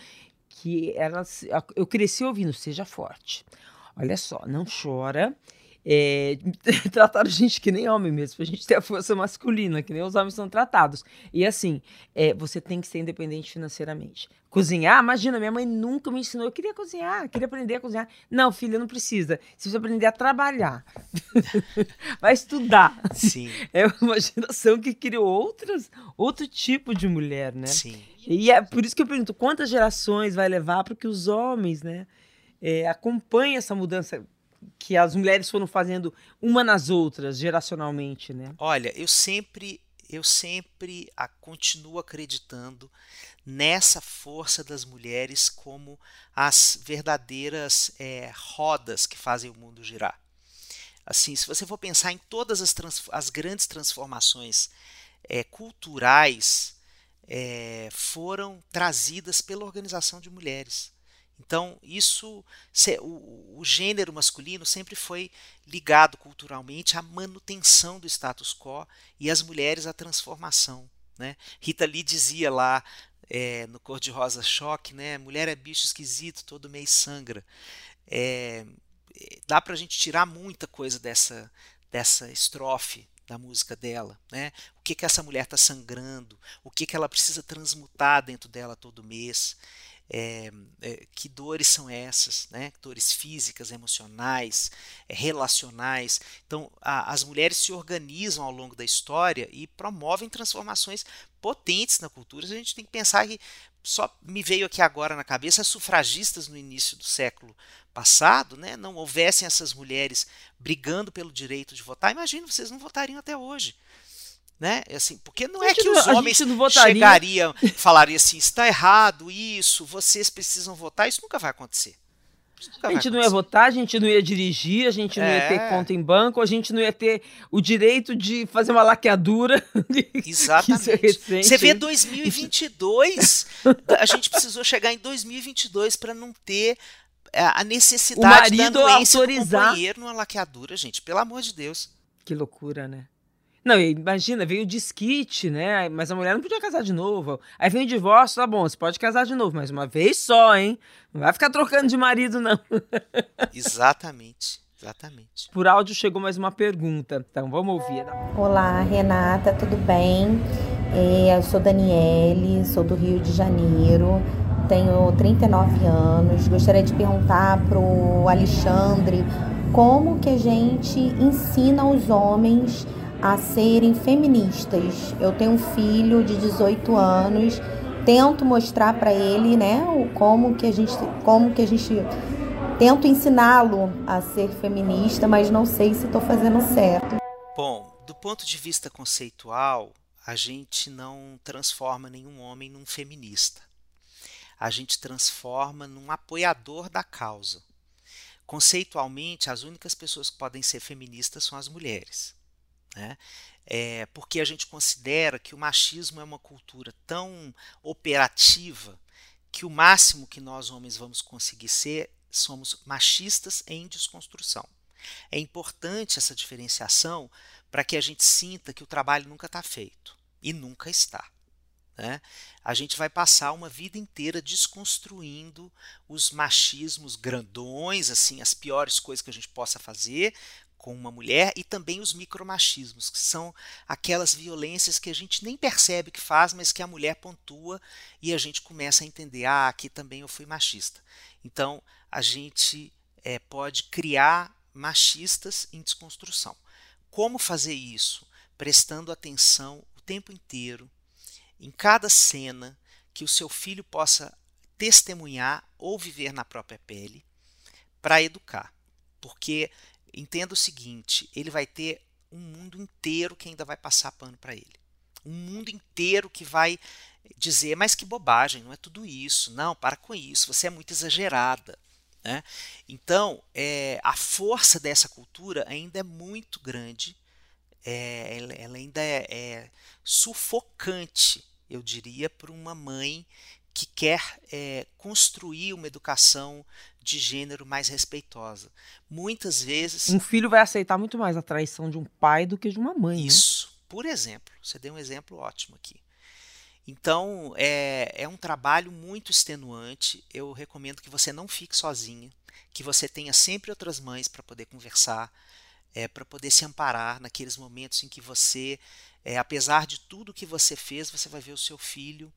que elas. Eu cresci ouvindo, seja forte. Olha só, não chora. É, *laughs* trataram a gente que nem homem mesmo, pra gente ter a força masculina, que nem os homens são tratados. E assim, é, você tem que ser independente financeiramente. Cozinhar, imagina, minha mãe nunca me ensinou. Eu queria cozinhar, queria aprender a cozinhar. Não, filha, não precisa. Você precisa aprender a trabalhar. *laughs* Vai estudar. Sim. É uma geração que criou outras, outro tipo de mulher, né? Sim. E é por isso que eu pergunto, quantas gerações vai levar para que os homens, né, é, acompanhem essa mudança que as mulheres foram fazendo uma nas outras, geracionalmente, né? Olha, eu sempre eu sempre a, continuo acreditando nessa força das mulheres como as verdadeiras é, rodas que fazem o mundo girar. Assim, se você for pensar em todas as, as grandes transformações é, culturais, é, foram trazidas pela organização de mulheres. Então, isso, o, gênero masculino sempre foi ligado culturalmente à manutenção do status quo e as mulheres à transformação. Né? Rita Lee dizia lá é, no Cor de Rosa Choque, né? mulher é bicho esquisito, todo mês sangra. É, dá para a gente tirar muita coisa dessa, dessa estrofe da música dela, né? O que que essa mulher está sangrando, o que que ela precisa transmutar dentro dela todo mês. É, é, que dores são essas, né? dores físicas, emocionais, é, relacionais. Então, a, as mulheres se organizam ao longo da história e promovem transformações potentes na cultura. A gente tem que pensar que só me veio aqui agora na cabeça as sufragistas no início do século passado, né, não houvessem essas mulheres brigando pelo direito de votar, imagina, vocês não votariam até hoje né? É assim, porque não é que os homens chegariam, falariam assim, está errado isso, vocês precisam votar, isso nunca vai acontecer. a gente não ia votar, a gente não ia dirigir, a gente não é. ia ter é. conta em banco, a gente não ia ter o direito de fazer uma laqueadura. *laughs* Exatamente. É Você vê 2022, a gente precisou chegar em 2022 para não ter é, a necessidade o marido da autorizar do companheiro numa laqueadura, gente, pelo amor de Deus. Que loucura, né? Não, imagina, veio o disquite, né? Mas a mulher não podia casar de novo. Aí vem o divórcio, tá bom, você pode casar de novo, mas uma vez só, hein? Não vai ficar trocando de marido, não. *laughs* Exatamente. Exatamente. Por áudio chegou mais uma pergunta, então vamos ouvir. Olá, Renata, tudo bem? É, eu sou Daniele, sou do Rio de Janeiro, tenho 39 anos. Gostaria de perguntar pro Alexandre como que a gente ensina os homens a serem feministas. Eu tenho um filho de 18 anos, tento mostrar para ele, né, como que a gente como que a gente tento ensiná-lo a ser feminista, mas não sei se estou fazendo certo. Bom, do ponto de vista conceitual, a gente não transforma nenhum homem num feminista. A gente transforma num apoiador da causa. Conceitualmente, as únicas pessoas que podem ser feministas são as mulheres. Né? É, porque a gente considera que o machismo é uma cultura tão operativa que o máximo que nós homens vamos conseguir ser somos machistas em desconstrução. É importante essa diferenciação para que a gente sinta que o trabalho nunca está feito e nunca está. Né? A gente vai passar uma vida inteira desconstruindo os machismos grandões, assim, as piores coisas que a gente possa fazer com uma mulher e também os micromachismos, que são aquelas violências que a gente nem percebe que faz, mas que a mulher pontua e a gente começa a entender, ah, aqui também eu fui machista. Então, a gente é, pode criar machistas em desconstrução. Como fazer isso? Prestando atenção o tempo inteiro em cada cena que o seu filho possa testemunhar ou viver na própria pele para educar. Porque entenda o seguinte, ele vai ter um mundo inteiro que ainda vai passar pano para ele. Um mundo inteiro que vai dizer, mas que bobagem, não é tudo isso. Não, para com isso, você é muito exagerada. Né? Então, é, a força dessa cultura ainda é muito grande, é, ela, ainda é, é sufocante eu diria, para uma mãe que quer é, construir uma educação de gênero mais respeitosa. Muitas vezes. Um filho vai aceitar muito mais a traição de um pai do que de uma mãe. Né? Isso. Né? Por exemplo, você deu um exemplo ótimo aqui. Então, é, é um trabalho muito extenuante. Eu recomendo que você não fique sozinha, que você tenha sempre outras mães para poder conversar, é, para poder se amparar naqueles momentos em que você é, apesar de tudo que você fez, você vai ver o seu filho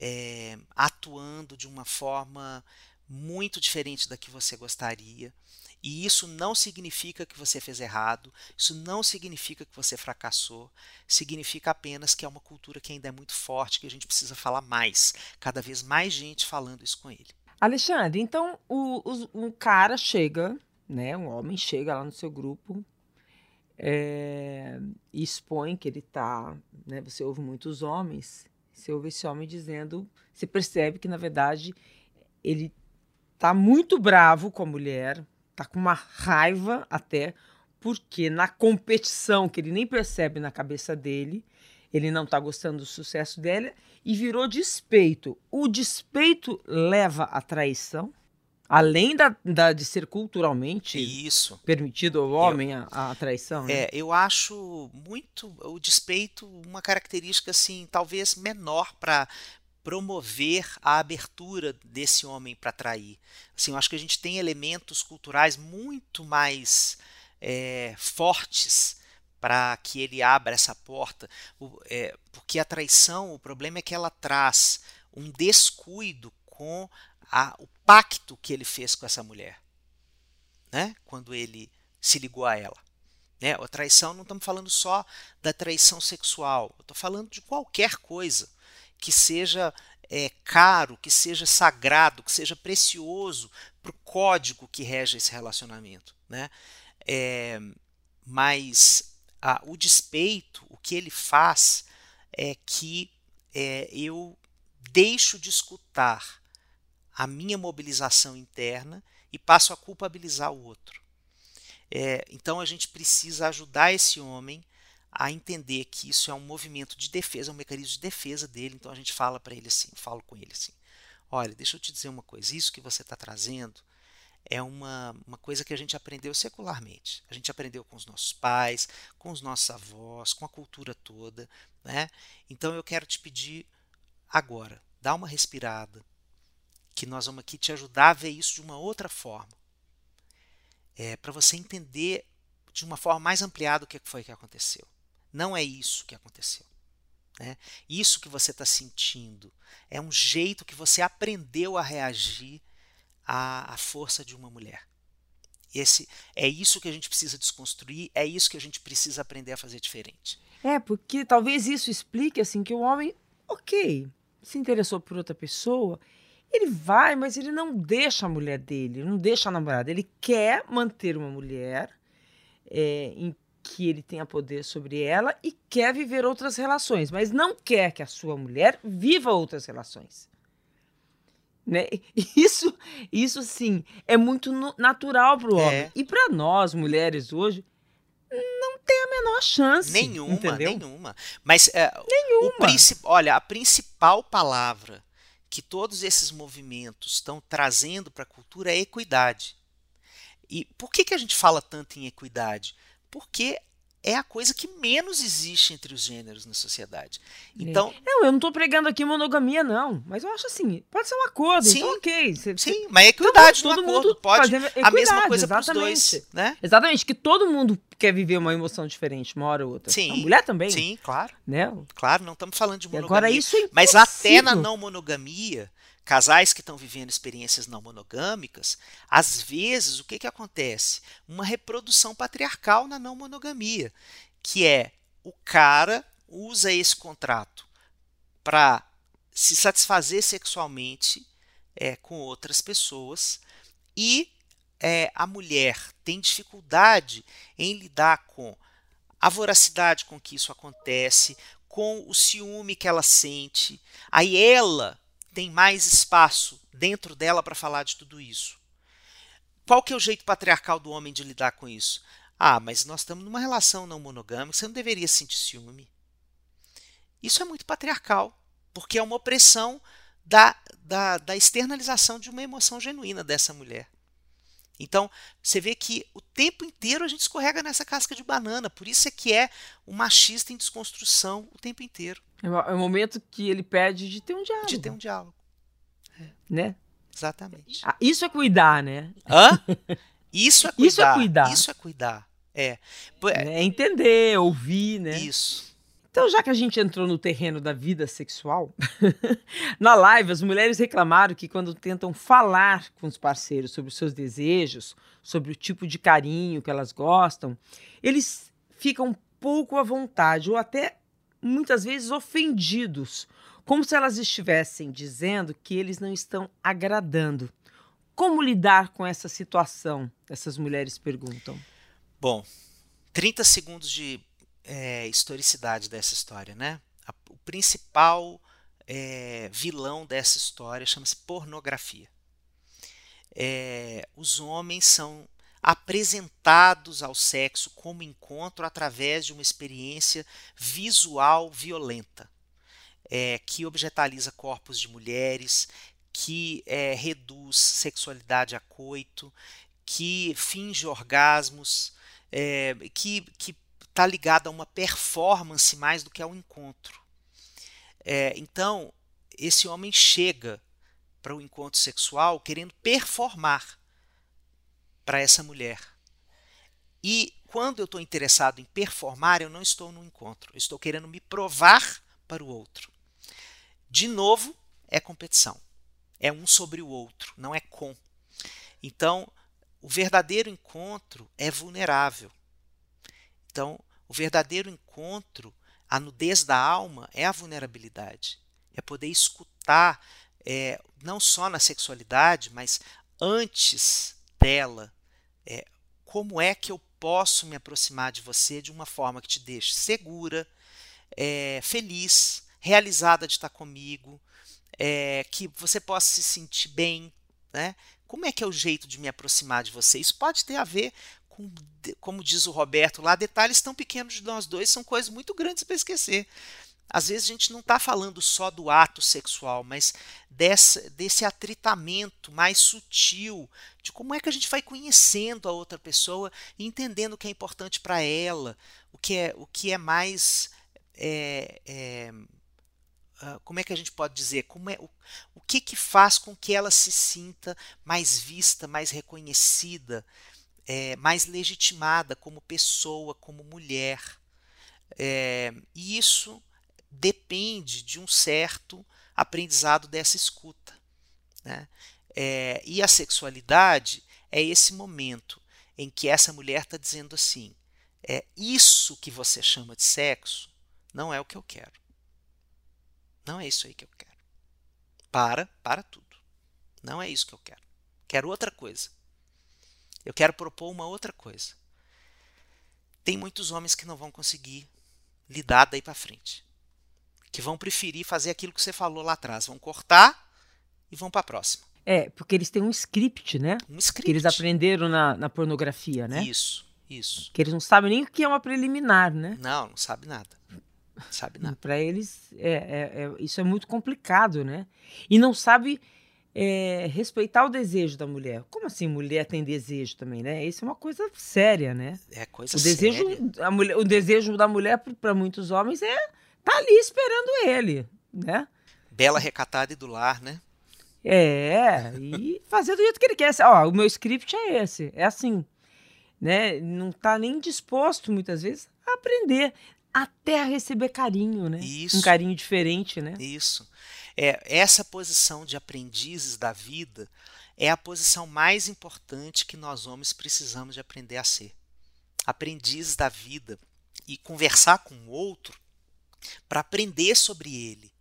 é, atuando de uma forma muito diferente da que você gostaria. E isso não significa que você fez errado, isso não significa que você fracassou, significa apenas que é uma cultura que ainda é muito forte, que a gente precisa falar mais, cada vez mais gente falando isso com ele. Alexandre, então o, o, o cara chega, né, um homem chega lá no seu grupo, é, expõe que ele está, né, você ouve muitos homens, você ouve esse homem dizendo, você percebe que na verdade ele está muito bravo com a mulher, está com uma raiva até, porque na competição que ele nem percebe na cabeça dele, ele não está gostando do sucesso dela e virou despeito. O despeito leva à traição? Além da, da, de ser culturalmente Isso. permitido ao homem eu, a, a, traição. Né? É, eu acho muito o despeito uma característica assim, talvez menor para promover a abertura desse homem para trair. Assim, eu acho que a gente tem elementos culturais muito mais é, fortes para que ele abra essa porta, o, é, porque a traição, o problema é que ela traz um descuido com a, o pacto que ele fez com essa mulher, né? quando ele se ligou a ela. Né? A traição não estamos falando só da traição sexual, estou falando de qualquer coisa que seja é, caro, que seja sagrado, que seja precioso para o código que rege esse relacionamento. Né? É, mas a, o despeito, o que ele faz é que é, eu deixo de escutar a minha mobilização interna e passo a culpabilizar o outro. É, então a gente precisa ajudar esse homem a entender que isso é um movimento de defesa, é um mecanismo de defesa dele. Então a gente fala para ele assim, falo com ele assim: olha, deixa eu te dizer uma coisa, isso que você está trazendo é uma, uma coisa que a gente aprendeu secularmente. A gente aprendeu com os nossos pais, com os nossos avós, com a cultura toda. Né? Então eu quero te pedir agora, dá uma respirada, que nós vamos aqui te ajudar a ver isso de uma outra forma. É, para você entender de uma forma mais ampliada o que foi que aconteceu. Não é isso que aconteceu. Né? Isso que você está sentindo é um jeito que você aprendeu a reagir à, à força de uma mulher. Esse é isso que a gente precisa desconstruir, é isso que a gente precisa aprender a fazer diferente. É, porque talvez isso explique assim que o homem, ok, se interessou por outra pessoa, ele vai, mas ele não deixa a mulher dele, não deixa a namorada. Ele quer manter uma mulher é, em que ele tenha poder sobre ela e quer viver outras relações, mas não quer que a sua mulher viva outras relações. Né? *laughs* Isso, isso sim, é muito natural para o homem. É. E para nós, mulheres, hoje, não tem a menor chance. Nenhuma, entendeu? nenhuma. Mas é, Nenhuma. o olha, a principal palavra que todos esses movimentos estão trazendo para a cultura é equidade. E por que, que a gente fala tanto em equidade? Porque é a coisa que menos existe entre os gêneros na sociedade. Então, Não, eu não tô pregando aqui monogamia, não. Mas eu acho assim, pode ser um acordo, Sim. então ok. Você- você- sim, mas equidade todo mundo acordo pode fazendo a mesma coisa para os exatamente. dois, né? Exatamente, que todo mundo quer viver uma emoção diferente, uma hora ou outra. Sim. A mulher também, Sim, claro, né? claro, não estamos falando de E monogamia. agora isso é Mas até na não monogamia, casais que estão vivendo experiências não monogâmicas, às vezes o que, que acontece? Uma reprodução patriarcal na não monogamia, que é o cara usa esse contrato para se satisfazer sexualmente é, com outras pessoas e é, a mulher tem dificuldade em lidar com a voracidade com que isso acontece, com o ciúme que ela sente. Aí ela tem mais espaço dentro dela para falar de tudo isso. Qual que é o jeito patriarcal do homem de lidar com isso? Ah, mas nós estamos numa relação não monogâmica, você não deveria sentir ciúme. Isso é muito patriarcal, porque é uma opressão da, da, da externalização de uma emoção genuína dessa mulher. Então, você vê que o tempo inteiro a gente escorrega nessa casca de banana. Por isso é que é um machista em desconstrução o tempo inteiro. É o é momento que ele pede de ter um diálogo, De ter um diálogo. né? Exatamente. Ah, isso é cuidar, né? Hã? Isso é cuidar. *laughs* Isso é cuidar. Isso é cuidar. É. É É entender, ouvir, né? Isso. Então, já que a gente entrou no terreno da vida sexual, *laughs* na live as mulheres reclamaram que quando tentam falar com os parceiros sobre os seus desejos, sobre o tipo de carinho que elas gostam, eles ficam pouco à vontade ou até muitas vezes ofendidos, como se elas estivessem dizendo que eles não estão agradando. Como lidar com essa situação? Essas mulheres perguntam. Bom, 30 segundos de é, historicidade dessa história, né? A- o principal é, vilão dessa história chama-se pornografia. É, os homens são apresentados ao sexo como encontro através de uma experiência visual violenta, é, que objetaliza corpos de mulheres, que é, reduz sexualidade a coito, que finge orgasmos, é, que está ligado a uma performance mais do que a um encontro. É, então, esse homem chega para o encontro sexual querendo performar para essa mulher. E quando eu estou interessado em performar, eu não estou no encontro. Eu estou querendo me provar para o outro. De novo, é competição. É um sobre o outro, não é com. Então, o verdadeiro encontro é vulnerável. Então, o verdadeiro encontro, a nudez da alma, é a vulnerabilidade. É poder escutar, é, não só na sexualidade, mas antes dela, é, como é que eu posso me aproximar de você de uma forma que te deixe segura, é, feliz, realizada de estar comigo, é, que você possa se sentir bem, né? Como é que é o jeito de me aproximar de você? Isso pode ter a ver com, como diz o Roberto lá, detalhes tão pequenos de nós dois são coisas muito grandes para esquecer. Às vezes a gente não está falando só do ato sexual, mas dessa, desse atritamento mais sutil, de como é que a gente vai conhecendo a outra pessoa e entendendo o que é importante para ela, o que é, o que é mais. é, é, ah, como é que a gente pode dizer? Como é, o, o que, que faz com que ela se sinta mais vista, mais reconhecida, é, mais legitimada como pessoa, como mulher? É, e isso depende de um certo aprendizado dessa escuta. Né? É, e a sexualidade é esse momento em que essa mulher está dizendo assim: é isso que você chama de sexo não é o que eu quero. Não é isso aí que eu quero. Para, para tudo. Não é isso que eu quero. Quero outra coisa. Eu quero propor uma outra coisa. Tem muitos homens que não vão conseguir lidar daí para frente. Que vão preferir fazer aquilo que você falou lá atrás. Vão cortar e vão para a próxima. É, porque eles têm um script, né? Um script. Que eles aprenderam na, na pornografia, né? Isso, Isso. Que eles não sabem nem o que é uma preliminar, né? Não, não sabe nada. Não sabe nada. Para eles, é, é, é, isso é muito complicado, né? E não sabe é, respeitar o desejo da mulher. Como assim mulher tem desejo também, né? Isso é uma coisa séria, né? É coisa o desejo, séria. A mulher, o desejo da mulher para muitos homens é tá ali esperando ele, né? Bela recatada e do lar, né? É, e fazer do jeito que ele quer. Ó, o meu script é esse, é assim, né? Não tá nem disposto muitas vezes a aprender, até a receber carinho, né? Isso. Um carinho diferente, né? Isso. É, essa posição de aprendizes da vida é a posição mais importante que nós homens precisamos de aprender a ser. Aprendizes da vida e conversar com o outro para aprender sobre ele,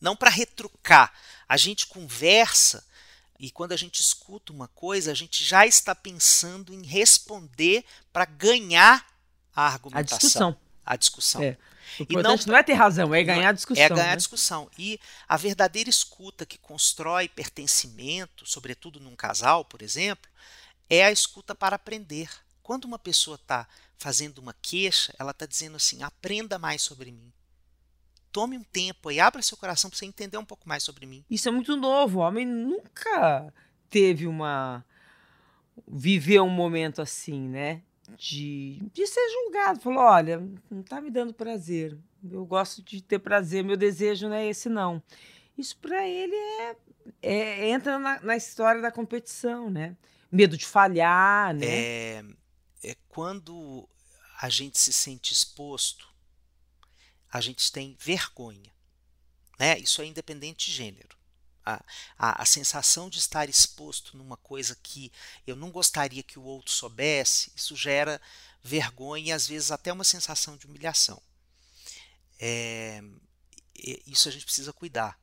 não para retrucar. A gente conversa e quando a gente escuta uma coisa, a gente já está pensando em responder para ganhar a argumentação. A discussão. A discussão. É. O importante não, não, é ter razão, é ganhar a discussão. É ganhar né? a discussão. E a verdadeira escuta que constrói pertencimento, sobretudo num casal, por exemplo, é a escuta para aprender. Quando uma pessoa está fazendo uma queixa, ela está dizendo assim: aprenda mais sobre mim. Tome um tempo e abra seu coração para você entender um pouco mais sobre mim. Isso é muito novo. O homem nunca teve uma. viveu um momento assim, né? de, de ser julgado. Falou: olha, não está me dando prazer. Eu gosto de ter prazer, meu desejo não é esse, não. Isso para ele é, é, entra na, na, história da competição, né? Medo de falhar, né? É, é quando a gente se sente exposto, a gente tem vergonha. Né? Isso é independente de gênero a, a, a, sensação de estar exposto numa coisa que eu não gostaria que o outro soubesse, isso gera vergonha e às vezes até uma sensação de humilhação. É, isso a gente precisa cuidar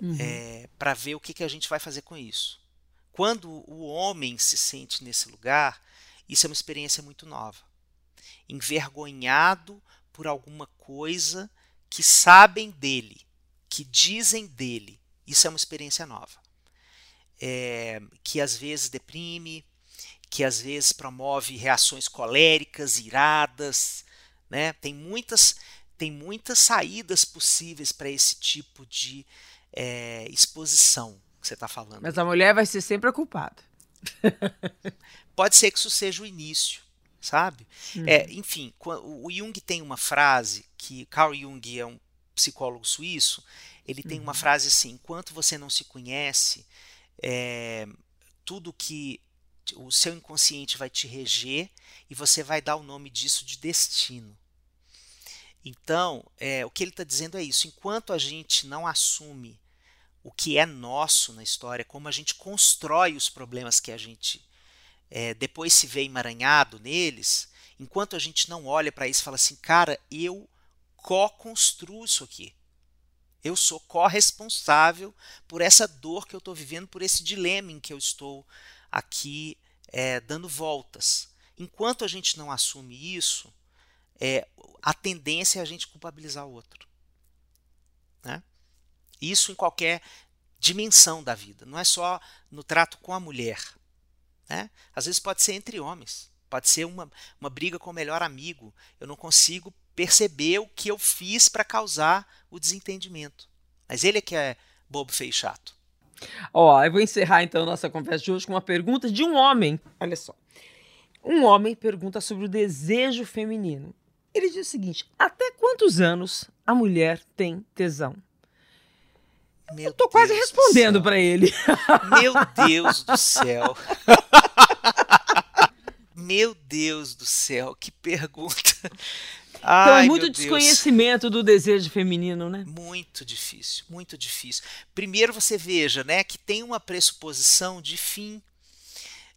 uhum. é, para ver o que, que a gente vai fazer com isso. Quando o homem se sente nesse lugar, isso é uma experiência muito nova. Envergonhado por alguma coisa que sabem dele, que dizem dele, isso é uma experiência nova. É, que às vezes deprime, que às vezes promove reações coléricas, iradas. Né? Tem, muitas, tem muitas saídas possíveis para esse tipo de é, exposição que você está falando. Mas a mulher vai ser sempre a culpada. *laughs* Pode ser que isso seja o início, sabe? Uhum. É, enfim, o Jung tem uma frase que Carl Jung é um psicólogo suíço ele tem uma uhum. frase assim: enquanto você não se conhece, é, tudo que o seu inconsciente vai te reger e você vai dar o nome disso de destino. Então, é, o que ele está dizendo é isso: enquanto a gente não assume o que é nosso na história, como a gente constrói os problemas que a gente é, depois se vê emaranhado neles, enquanto a gente não olha para isso e fala assim, cara, eu co-construo isso aqui. Eu sou corresponsável por essa dor que eu estou vivendo, por esse dilema em que eu estou aqui é, dando voltas. Enquanto a gente não assume isso, é, a tendência é a gente culpabilizar o outro. Né? Isso em qualquer dimensão da vida, não é só no trato com a mulher. Né? Às vezes pode ser entre homens, pode ser uma, uma briga com o melhor amigo. Eu não consigo perceber o que eu fiz para causar o desentendimento. Mas ele é que é bobo, feio e chato. Ó, eu vou encerrar então nossa conversa de hoje com uma pergunta de um homem. Olha só. Um homem pergunta sobre o desejo feminino. Ele diz o seguinte: até quantos anos a mulher tem tesão? Meu eu tô Deus quase respondendo para ele. Meu Deus do céu. *laughs* Meu Deus do céu, que pergunta. *laughs* Então é muito desconhecimento do desejo feminino, né? Muito difícil, muito difícil. Primeiro você veja, né, que tem uma pressuposição de fim.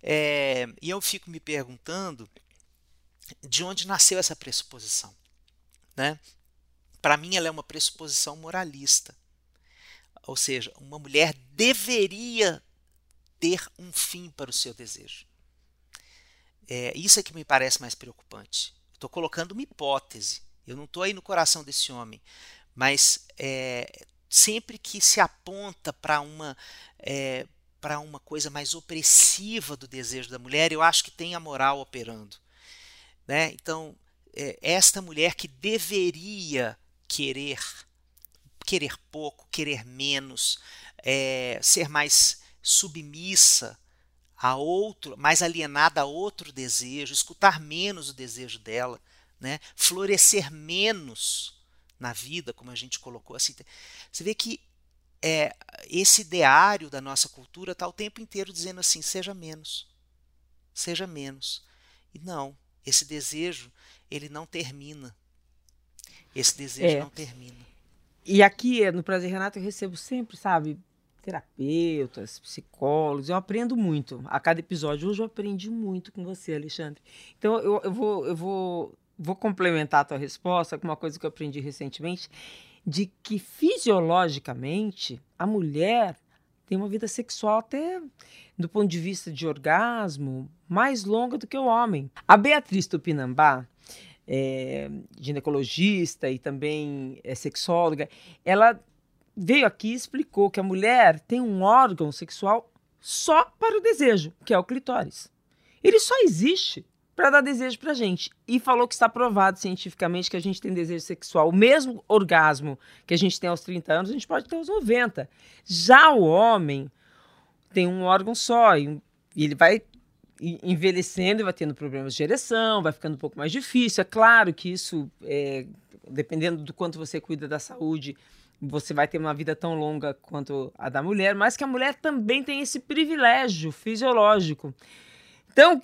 É, e eu fico me perguntando de onde nasceu essa pressuposição, né? Para mim ela é uma pressuposição moralista. Ou seja, uma mulher deveria ter um fim para o seu desejo. É, isso é que me parece mais preocupante. Estou colocando uma hipótese. Eu não estou aí no coração desse homem. Mas é, sempre que se aponta para uma, é, para uma coisa mais opressiva do desejo da mulher, eu acho que tem a moral operando. Né? Então, é, esta mulher que deveria querer, querer pouco, querer menos, é, ser mais submissa a outro, mais alienada a outro desejo, escutar menos o desejo dela, né? florescer menos na vida, como a gente colocou assim. Você vê que é, esse ideário da nossa cultura está o tempo inteiro dizendo assim: seja menos, seja menos. E não, esse desejo ele não termina. Esse desejo é. não termina. E aqui no Prazer Renato eu recebo sempre, sabe, terapeutas, psicólogos. Eu aprendo muito a cada episódio. Hoje eu aprendi muito com você, Alexandre. Então eu, eu vou eu vou vou complementar a tua resposta com uma coisa que eu aprendi recentemente de que fisiologicamente a mulher tem uma vida sexual até do ponto de vista de orgasmo mais longa do que o homem. A Beatriz Tupinambá, é, ginecologista e também é sexóloga, ela veio aqui e explicou que a mulher tem um órgão sexual só para o desejo, que é o clitóris. Ele só existe para dar desejo para gente. E falou que está provado cientificamente que a gente tem desejo sexual. O mesmo orgasmo que a gente tem aos 30 anos, a gente pode ter aos 90. Já o homem tem um órgão só e, ele vai envelhecendo e vai tendo problemas de ereção, vai ficando um pouco mais difícil. É claro que isso, é, dependendo do quanto você cuida da saúde, você vai ter uma vida tão longa quanto a da mulher, mas que a mulher também tem esse privilégio fisiológico. Então,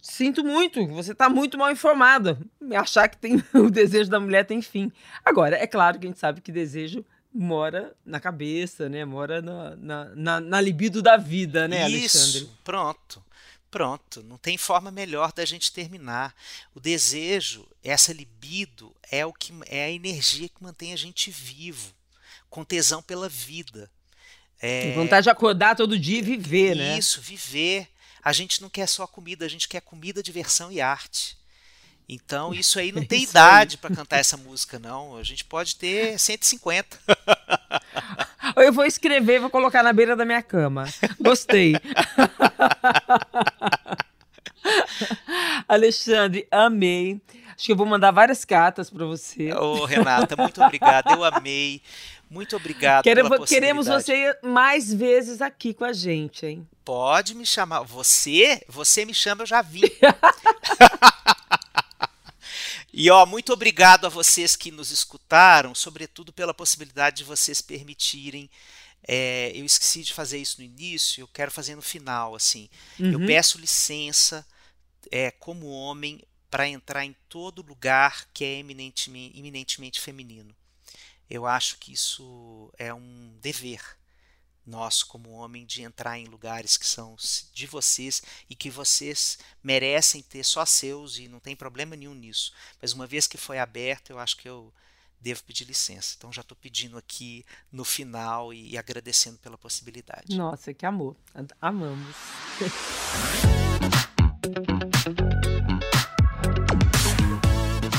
sinto muito, você está muito mal informada. Achar que tem *laughs* o desejo da mulher tem fim. Agora, é claro que a gente sabe que desejo mora na cabeça, né? Mora na, na, na, na libido da vida, né, Isso, Alexandre? pronto. Pronto, não tem forma melhor da gente terminar. O desejo, essa libido, é o que é a energia que mantém a gente vivo, com tesão pela vida. É... vontade de acordar todo dia e viver, Isso, né? Isso, viver. A gente não quer só comida, a gente quer comida, diversão e arte. Então, *laughs* isso aí não tem idade para cantar essa música, não. A gente pode ter 150. *laughs* *laughs* Eu vou escrever, vou colocar na beira da minha cama. Gostei. *laughs* Alexandre, amei. Acho que eu vou mandar várias cartas para você. Ô, oh, Renata, muito obrigado. Eu amei. Muito obrigado Quero, pela Queremos você mais vezes aqui com a gente, hein? Pode me chamar. Você? Você me chama, eu já vim. *laughs* e ó, muito obrigado a vocês que nos escutaram, sobretudo pela possibilidade de vocês permitirem. É, eu esqueci de fazer isso no início, eu quero fazer no final, assim. Uhum. Eu peço licença, é, como homem, para entrar em todo lugar que é eminentemente, eminentemente feminino. Eu acho que isso é um dever nosso como homem de entrar em lugares que são de vocês e que vocês merecem ter só seus e não tem problema nenhum nisso. Mas uma vez que foi aberto, eu acho que eu devo pedir licença. Então já estou pedindo aqui no final e agradecendo pela possibilidade. Nossa, que amor. Amamos. *laughs*